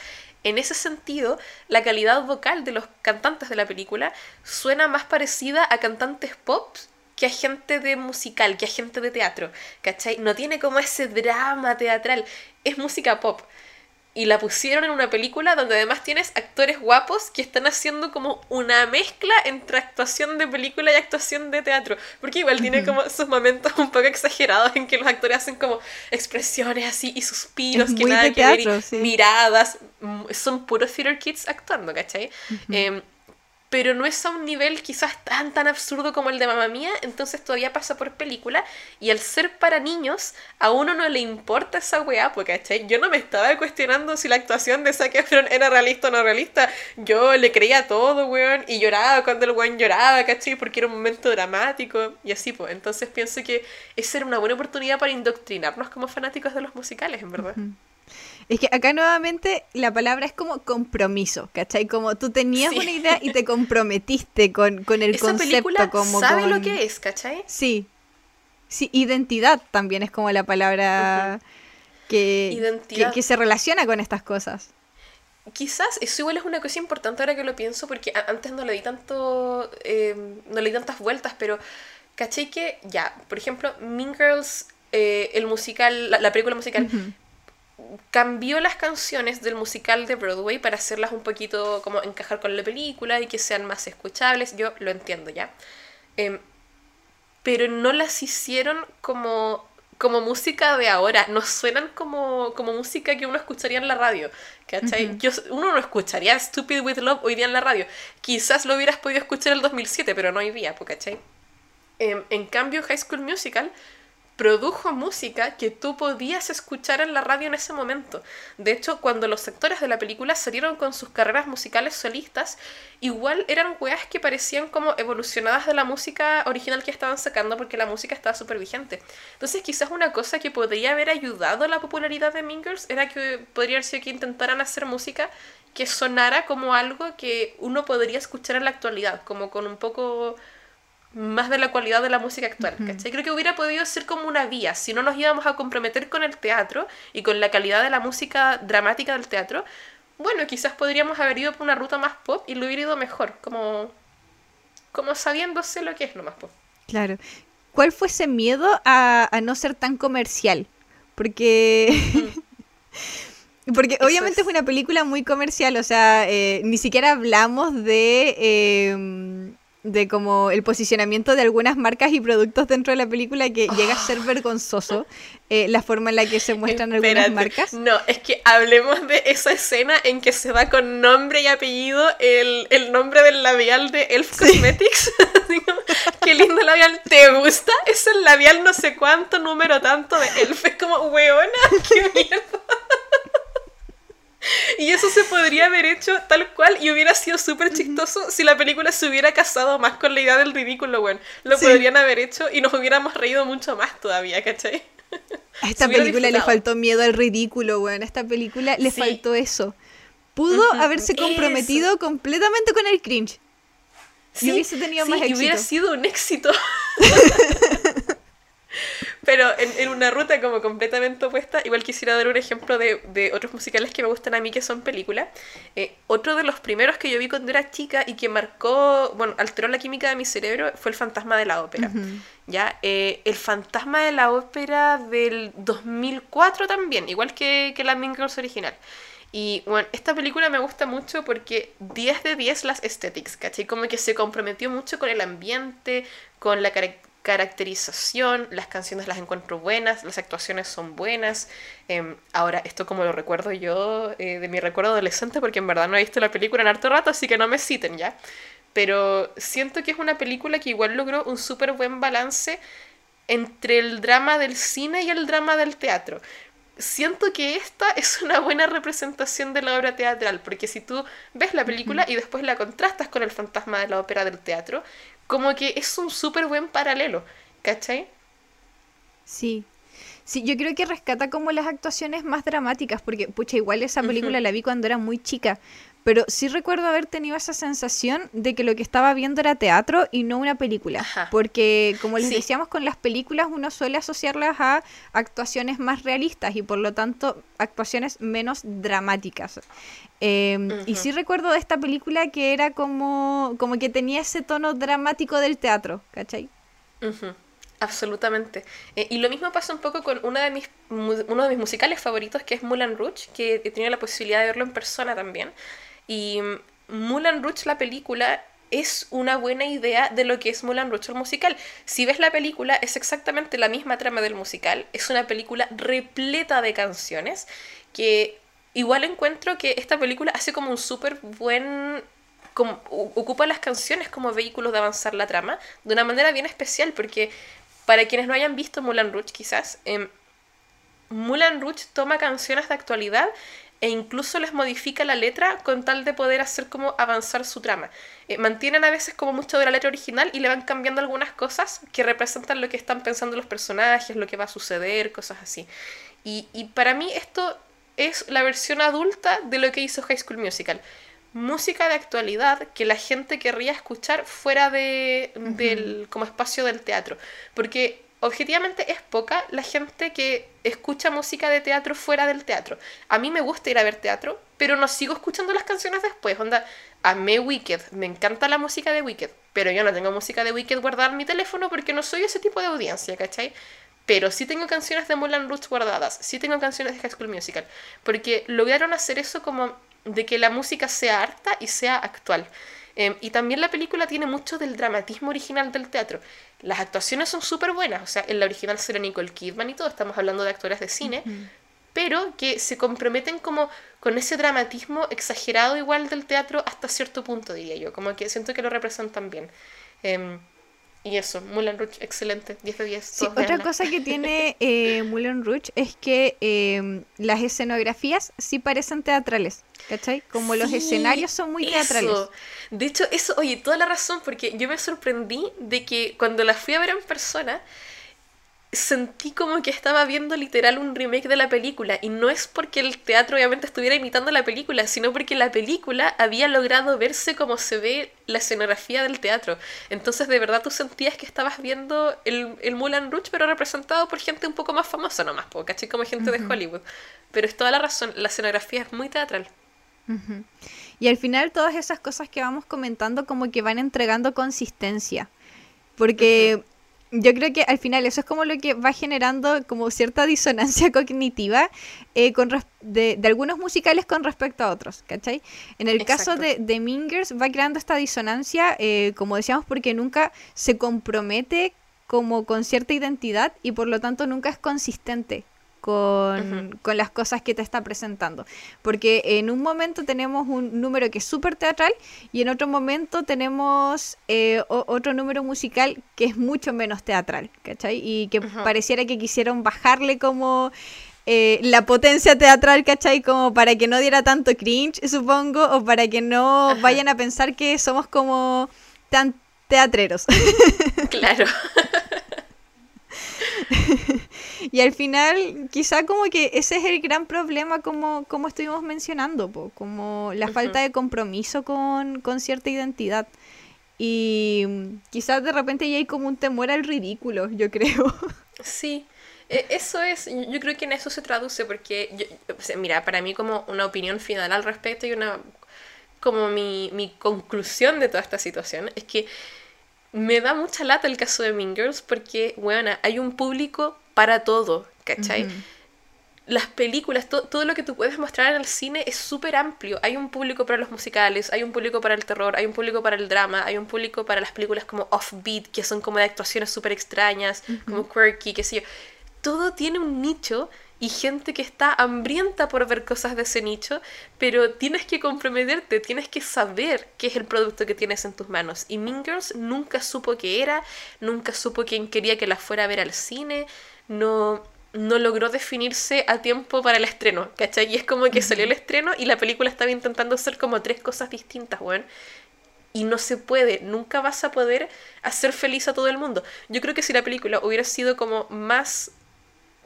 En ese sentido, la calidad vocal de los cantantes de la película suena más parecida a cantantes pop que a gente de musical, que a gente de teatro, ¿cachai? No tiene como ese drama teatral, es música pop y la pusieron en una película donde además tienes actores guapos que están haciendo como una mezcla entre actuación de película y actuación de teatro. Porque igual tiene como sus momentos un poco exagerados en que los actores hacen como expresiones así y suspiros que nada que ver, miradas. Mm, son puros theater kids actuando, ¿cachai? Pero no es a un nivel quizás tan tan absurdo como el de Mamá Mía, entonces todavía pasa por película, y al ser para niños, a uno no le importa esa weá, porque ¿cachai? yo no me estaba cuestionando si la actuación de Zac Efron era realista o no realista, yo le creía todo, weón, y lloraba cuando el weón lloraba, ¿cachai? Porque era un momento dramático, y así, pues, entonces pienso que esa era una buena oportunidad para indoctrinarnos como fanáticos de los musicales, en verdad. Es que acá nuevamente la palabra es como compromiso, ¿cachai? Como tú tenías una idea y te comprometiste con, con el Esa concepto. como sabe lo que es, ¿cachai? Sí. Sí, identidad también es como la palabra que, que, se relaciona con estas cosas. Quizás eso igual es una cosa importante ahora que lo pienso, porque antes no le di tanto. Eh, no le di tantas vueltas, pero ¿cachai? Que ya, por ejemplo, Mean Girls, eh, el musical, la, película musical, cambió las canciones del musical de Broadway para hacerlas un poquito como encajar con la película y que sean más escuchables. Yo lo entiendo ya. Em, pero no las hicieron como, como música de ahora. No suenan como, como música que uno escucharía en la radio. ¿Cachai? Yo, uno no escucharía Stupid with Love hoy día en la radio. Quizás lo hubieras podido escuchar en el 2007, pero no hoy día, ¿cachai? Em, en cambio, High School Musical produjo música que tú podías escuchar en la radio en ese momento. De hecho, cuando los sectores de la película salieron con sus carreras musicales solistas, igual eran weas que parecían como evolucionadas de la música original que estaban sacando porque la música estaba súper vigente. Entonces quizás una cosa que podría haber ayudado a la popularidad de Mingers era que podría haber sido que intentaran hacer música que sonara como algo que uno podría escuchar en la actualidad, como con un poco más de la cualidad de la música actual, Creo que hubiera podido ser como una vía, si no nos íbamos a comprometer con el teatro y con la calidad de la música dramática del teatro, bueno, quizás podríamos haber ido por una ruta más pop y lo hubiera ido mejor, como, como sabiéndose lo que es nomás pop. Claro. ¿Cuál fue ese miedo a, no ser tan comercial? Porque... Porque obviamente fue una película muy comercial, o sea, eh, ni siquiera hablamos de... Eh, de como el posicionamiento de algunas marcas y productos dentro de la película que llega a ser ah. vergonzoso eh, la forma en la que se muestran algunas marcas. No, es que hablemos de esa escena en que se da con nombre y apellido el, nombre del labial de Elf Cosmetics. Qué lindo labial, ¿te gusta? Es el labial no sé cuánto número tanto de Elf. Es como, weona, qué mierda. Y eso se podría haber hecho tal cual y hubiera sido súper chistoso si la película se hubiera casado más con la idea del ridículo, bueno. Lo podrían haber hecho y nos hubiéramos reído mucho más todavía, ¿cachai? A esta película le faltó miedo al ridículo, weón. A esta película le faltó eso. Pudo haberse comprometido completamente con el cringe. Sí, y hubiese tenido más éxito. Y hubiera sido un éxito. Pero en, una ruta como completamente opuesta, igual quisiera dar un ejemplo de, otros musicales que me gustan a mí que son películas. Eh, otro de los primeros que yo vi cuando era chica y que marcó, bueno, alteró la química de mi cerebro fue El Fantasma de la Ópera. ¿Ya? Eh, el Fantasma de la Ópera del 2004 también, igual que, que la Mean Girls original. Y bueno, esta película me gusta mucho porque 10 de 10 las estéticas, ¿cachai? Como que se comprometió mucho con el ambiente, con la característica caracterización, las canciones las encuentro buenas, las actuaciones son buenas. Em, ahora, esto como lo recuerdo yo eh, de mi recuerdo adolescente, porque en verdad no he visto la película en harto rato, así que no me citen ya. Pero siento que es una película que igual logró un súper buen balance entre el drama del cine y el drama del teatro. Siento que esta es una buena representación de la obra teatral, porque si tú ves la película y después la contrastas con el fantasma de la ópera del teatro, como que es un súper buen paralelo, ¿cachai? Sí. Sí, yo creo que rescata como las actuaciones más dramáticas, porque, pucha, igual esa película la vi cuando era muy chica, pero sí recuerdo haber tenido esa sensación de que lo que estaba viendo era teatro y no una película. Porque, como les decíamos, con las películas uno suele asociarlas a actuaciones más realistas y por lo tanto actuaciones menos dramáticas. Em, y sí recuerdo de esta película que era como, como que tenía ese tono dramático del teatro, ¿cachai? Absolutamente. Eh, y lo mismo pasa un poco con una de mis, uno de mis musicales favoritos, que es Moulin Rouge, que he tenido la posibilidad de verlo en persona también. Y mm, Moulin Rouge, la película, es una buena idea de lo que es Moulin Rouge el musical. Si ves la película, es exactamente la misma trama del musical. Es una película repleta de canciones que igual encuentro que esta película hace como un súper buen... Como, ocupa las canciones como vehículos de avanzar la trama de una manera bien especial porque para quienes no hayan visto Moulin Rouge quizás, eh, Moulin Rouge toma canciones de actualidad e incluso les modifica la letra con tal de poder hacer como avanzar su trama. Eh, mantienen a veces como mucho de la letra original y le van cambiando algunas cosas que representan lo que están pensando los personajes, lo que va a suceder, cosas así. Y para mí esto es la versión adulta de lo que hizo High School Musical. Música de actualidad que la gente querría escuchar fuera de, del como espacio del teatro. Porque objetivamente es poca la gente que escucha música de teatro fuera del teatro. A mí me gusta ir a ver teatro, pero no sigo escuchando las canciones después. Onda, amé Wicked, me encanta la música de Wicked, pero yo no tengo música de Wicked guardada en mi teléfono porque no soy ese tipo de audiencia, ¿cachai? pero sí tengo canciones de Mulan Rouge guardadas, sí tengo canciones de High School Musical, porque lograron hacer eso como de que la música sea harta y sea actual. Em, y también la película tiene mucho del dramatismo original del teatro. Las actuaciones son súper buenas, o sea, en la original será Nicole Kidman y todo, estamos hablando de actores de cine, pero que se comprometen como con ese dramatismo exagerado igual del teatro hasta cierto punto, diría yo, como que siento que lo representan bien. Em, y eso, Moulin Rouge, excelente, 10 de 10. Sí, otra cosa que tiene eh, Moulin Rouge es que em, las escenografías sí parecen teatrales, ¿cachai? Como los escenarios son muy teatrales. De hecho, eso, oye, toda la razón, porque yo me sorprendí de que cuando las fui a ver en persona, sentí como que estaba viendo literal un remake de la película y no es porque el teatro obviamente estuviera imitando la película, sino porque la película había logrado verse como se ve la escenografía del teatro. Entonces de verdad tú sentías que estabas viendo el, el Moulin Rouge pero representado por gente un poco más famosa nomás, ¿cachai? Como gente de Hollywood. Pero es toda la razón, la escenografía es muy teatral. Y al final todas esas cosas que vamos comentando como que van entregando consistencia. Porque yo creo que al final eso es como lo que va generando como cierta disonancia cognitiva eh, con de, algunos musicales con respecto a otros, ¿cachai? En el caso de, de, Mingers va creando esta disonancia, eh, como decíamos, porque nunca se compromete como con cierta identidad y por lo tanto nunca es consistente con, las cosas que te está presentando. Porque en un momento tenemos un número que es súper teatral y en otro momento tenemos eh, otro número musical que es mucho menos teatral, ¿cachai? Y que pareciera que quisieron bajarle como... Eh, la potencia teatral, ¿cachai? Como para que no diera tanto cringe, supongo, o para que no vayan a pensar que somos como tan teatreros. Claro. y al final, quizá como que ese es el gran problema como, como estuvimos mencionando, como la falta de compromiso con, cierta identidad. Y quizás de repente ya hay como un temor al ridículo, yo creo. Sí, e, eso es, yo creo que en eso se traduce porque, mira, para mí como una opinión final al respecto y una, como mi, mi conclusión de toda esta situación es que me da mucha lata el caso de Mean Girls porque, bueno, hay un público para todo, ¿cachai? Las películas, todo lo que tú puedes mostrar en el cine es súper amplio. Hay un público para los musicales, hay un público para el terror, hay un público para el drama, hay un público para las películas como offbeat, que son como de actuaciones súper extrañas, como quirky, qué sé yo. Todo tiene un nicho y gente que está hambrienta por ver cosas de ese nicho, pero tienes que comprometerte, tienes que saber qué es el producto que tienes en tus manos. Y Mean Girls nunca supo qué era, nunca supo quién quería que la fuera a ver al cine, no, no logró definirse a tiempo para el estreno, ¿cachai? Y es como que salió el estreno y la película estaba intentando hacer como tres cosas distintas, weón. Y no se puede, nunca vas a poder hacer feliz a todo el mundo. Yo creo que si la película hubiera sido como más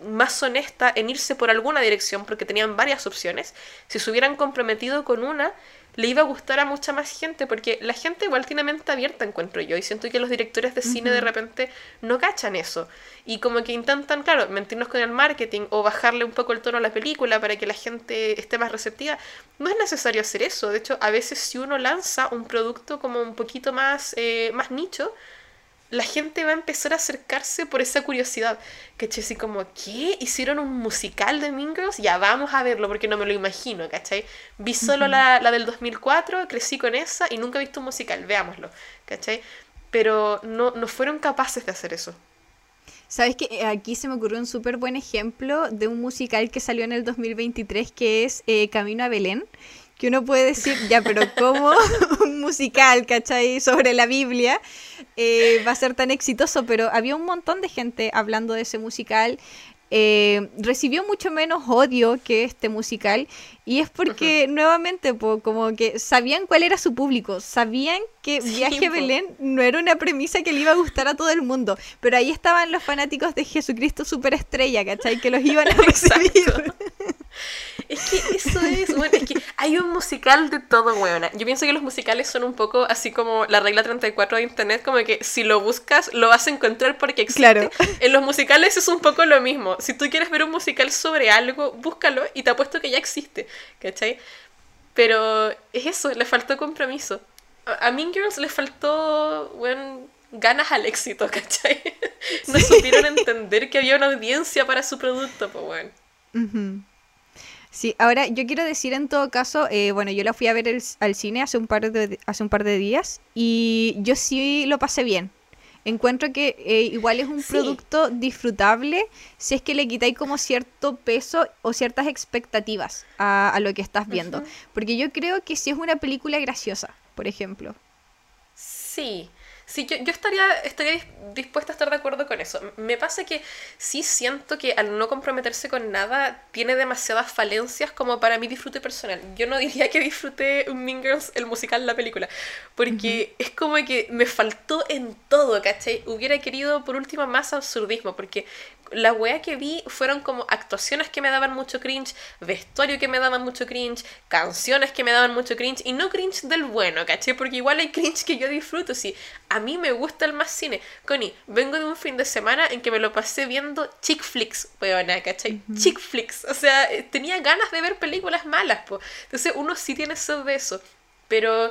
más honesta en irse por alguna dirección, porque tenían varias opciones, si se hubieran comprometido con una, le iba a gustar a mucha más gente, porque la gente igual tiene mente abierta, encuentro yo, y siento que los directores de cine de repente no cachan eso, y como que intentan, claro, mentirnos con el marketing o bajarle un poco el tono a la película para que la gente esté más receptiva. No es necesario hacer eso, de hecho, a veces si uno lanza un producto como un poquito más, eh, más nicho, la gente va a empezar a acercarse por esa curiosidad. ¿Cachai? Así como, ¿qué? ¿Hicieron un musical de Mean Girls? Ya, vamos a verlo porque no me lo imagino, ¿cachai? Vi solo la, la, del 2004, crecí con esa y nunca he visto un musical, veámoslo, ¿cachai? Pero no, no fueron capaces de hacer eso. Sabes que eh, aquí se me ocurrió un súper buen ejemplo de un musical que salió en el 2023 que es eh, Camino a Belén que uno puede decir, ya, pero ¿cómo un musical, ¿cachai? Sobre la Biblia eh, va a ser tan exitoso, pero había un montón de gente hablando de ese musical. Eh, recibió mucho menos odio que este musical y es porque nuevamente como que sabían cuál era su público, sabían que Viaje a Belén no era una premisa que le iba a gustar a todo el mundo, pero ahí estaban los fanáticos de Jesucristo Superestrella, ¿cachai? Que los iban a recibir. Es que eso es, bueno, es que hay un musical de todo, weona. Yo pienso que los musicales son un poco así como la regla 34 de internet, como que si lo buscas, lo vas a encontrar porque existe. Claro. En los musicales es un poco lo mismo. Si tú quieres ver un musical sobre algo, búscalo y te apuesto que ya existe, ¿cachai? Pero es eso, le faltó compromiso. A Mean Girls le faltó, bueno, ganas al éxito, ¿cachai? No supieron entender que había una audiencia para su producto, pues bueno. Ujú. Sí, ahora yo quiero decir en todo caso, eh, bueno, yo la fui a ver el- al cine hace un, par de, hace un par de días y yo sí lo pasé bien. Encuentro que eh, igual es un Sí. producto disfrutable si es que le quitáis como cierto peso o ciertas expectativas a, a lo que estás viendo. Porque yo creo que si es una película graciosa, por ejemplo. Sí, sí, yo, yo estaría, estaría dis- dispuesta a estar de acuerdo con eso. Me pasa que sí siento que al no comprometerse con nada tiene demasiadas falencias como para mi disfrute personal. Yo no diría que disfruté Mean Girls, el musical, la película, porque es como que me faltó en todo, ¿cachai? Hubiera querido por último más absurdismo, porque la wea que vi fueron como actuaciones que me daban mucho cringe, vestuario que me daban mucho cringe, canciones que me daban mucho cringe, y no cringe del bueno, ¿cachai? Porque igual hay cringe que yo disfruto, sí. A mí me gusta el más cine. Connie, vengo de un fin de semana en que me lo pasé viendo chick flicks, weona, ¿cachai? Chick flicks. O sea, eh, tenía ganas de ver películas malas, po. Entonces uno sí tiene sed de eso. Pero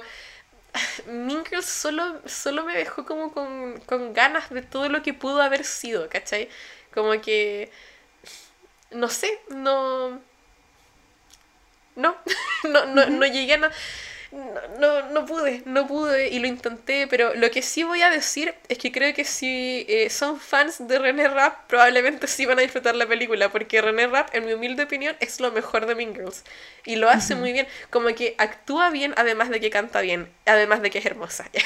Mean Girls solo, solo me dejó como con, con ganas de todo lo que pudo haber sido, ¿cachai? Como que... No sé, no... No, no, no, no llegué a... na- No, no, no pude, no pude y lo intenté, pero lo que sí voy a decir es que creo que si eh, son fans de René Rapp, probablemente sí van a disfrutar la película, porque René Rapp, en mi humilde opinión, es lo mejor de Mean Girls. Y lo hace muy bien, como que actúa bien, además de que canta bien, además de que es hermosa.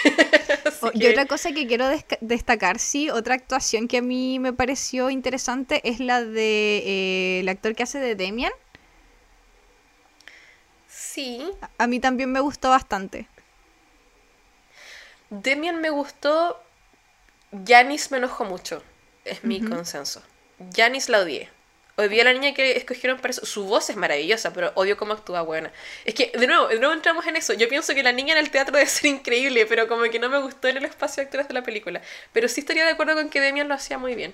Oh, Y otra cosa que quiero destacar, sí, otra actuación que a mí me pareció interesante es la de eh, el actor que hace de Demian. Sí, A- mí también me gustó bastante. Demian me gustó, Janis me enojó mucho, es mi consenso. Janis la odié. Odié a la niña que escogieron para eso. Su voz es maravillosa, pero odio cómo actúa buena. Es que, de nuevo, de nuevo entramos en eso. Yo pienso que la niña en el teatro debe ser increíble, pero como que no me gustó en el espacio de actores de la película. Pero sí estaría de acuerdo con que Demian lo hacía muy bien.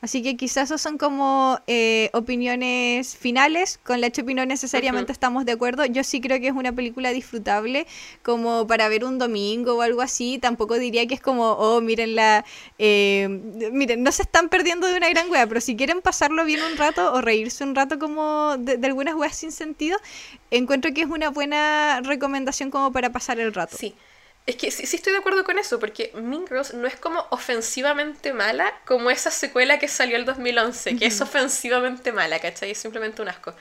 Así que quizás esos son como eh, opiniones finales. Con la Chopi no necesariamente estamos de acuerdo. Yo sí creo que es una película disfrutable como para ver un domingo o algo así. Tampoco diría que es como, oh, mírenla. eh, miren, no se están perdiendo de una gran wea, pero si quieren pasarlo bien un rato o reírse un rato como de, de algunas weas sin sentido, encuentro que es una buena recomendación como para pasar el rato. Sí. Es que sí, sí estoy de acuerdo con eso, porque Mean Girls no es como ofensivamente mala como esa secuela que salió el 2011, que es ofensivamente mala, ¿cachai? Es simplemente un asco.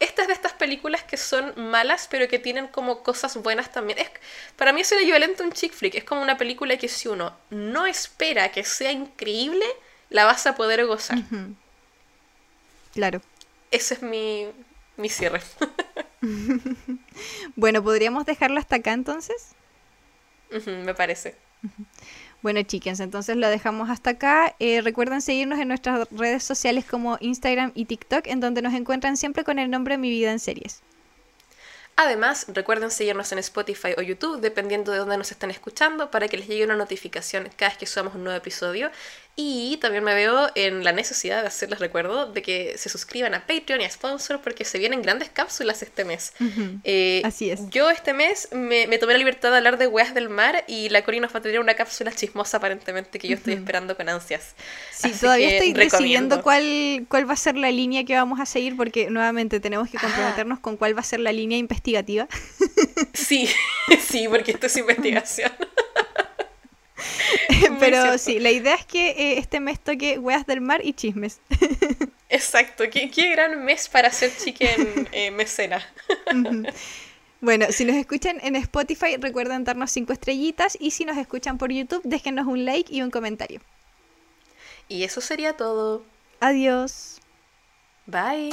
Esta es de estas películas que son malas, pero que tienen como cosas buenas también. Es, para mí es el equivalente a un chick flick. Es como una película que si uno no espera que sea increíble, la vas a poder gozar. Claro. Ese es mi, mi cierre. Bueno, ¿podríamos dejarlo hasta acá entonces? Me parece. Bueno, chickens, entonces lo dejamos hasta acá. Eh, recuerden seguirnos en nuestras redes sociales como Instagram y TikTok, en donde nos encuentran siempre con el nombre Mi Vida en Series. Además, recuerden seguirnos en Spotify o YouTube, dependiendo de dónde nos estén escuchando, para que les llegue una notificación cada vez que subamos un nuevo episodio. Y también me veo en la necesidad de hacerles recuerdo de que se suscriban a Patreon y a Sponsor porque se vienen grandes cápsulas este mes. Ujú, Eh, así es. Yo este mes me, me tomé la libertad de hablar de weas del mar y la Cori nos va a tener una cápsula chismosa aparentemente que yo estoy Ujú. esperando con ansias. Sí, Así todavía estoy decidiendo cuál, cuál va a ser la línea que vamos a seguir, porque nuevamente tenemos que Ah. comprometernos con cuál va a ser la línea investigativa. Sí, sí, porque esto es investigación. Pero sí, la idea es que eh, este mes toque weas del mar y chismes. Exacto, qué, qué gran mes para ser chicken eh, mecena. Bueno, si nos escuchan en Spotify, recuerden darnos cinco estrellitas y si nos escuchan por YouTube, déjenos un like y un comentario. Y eso sería todo. Adiós. Bye.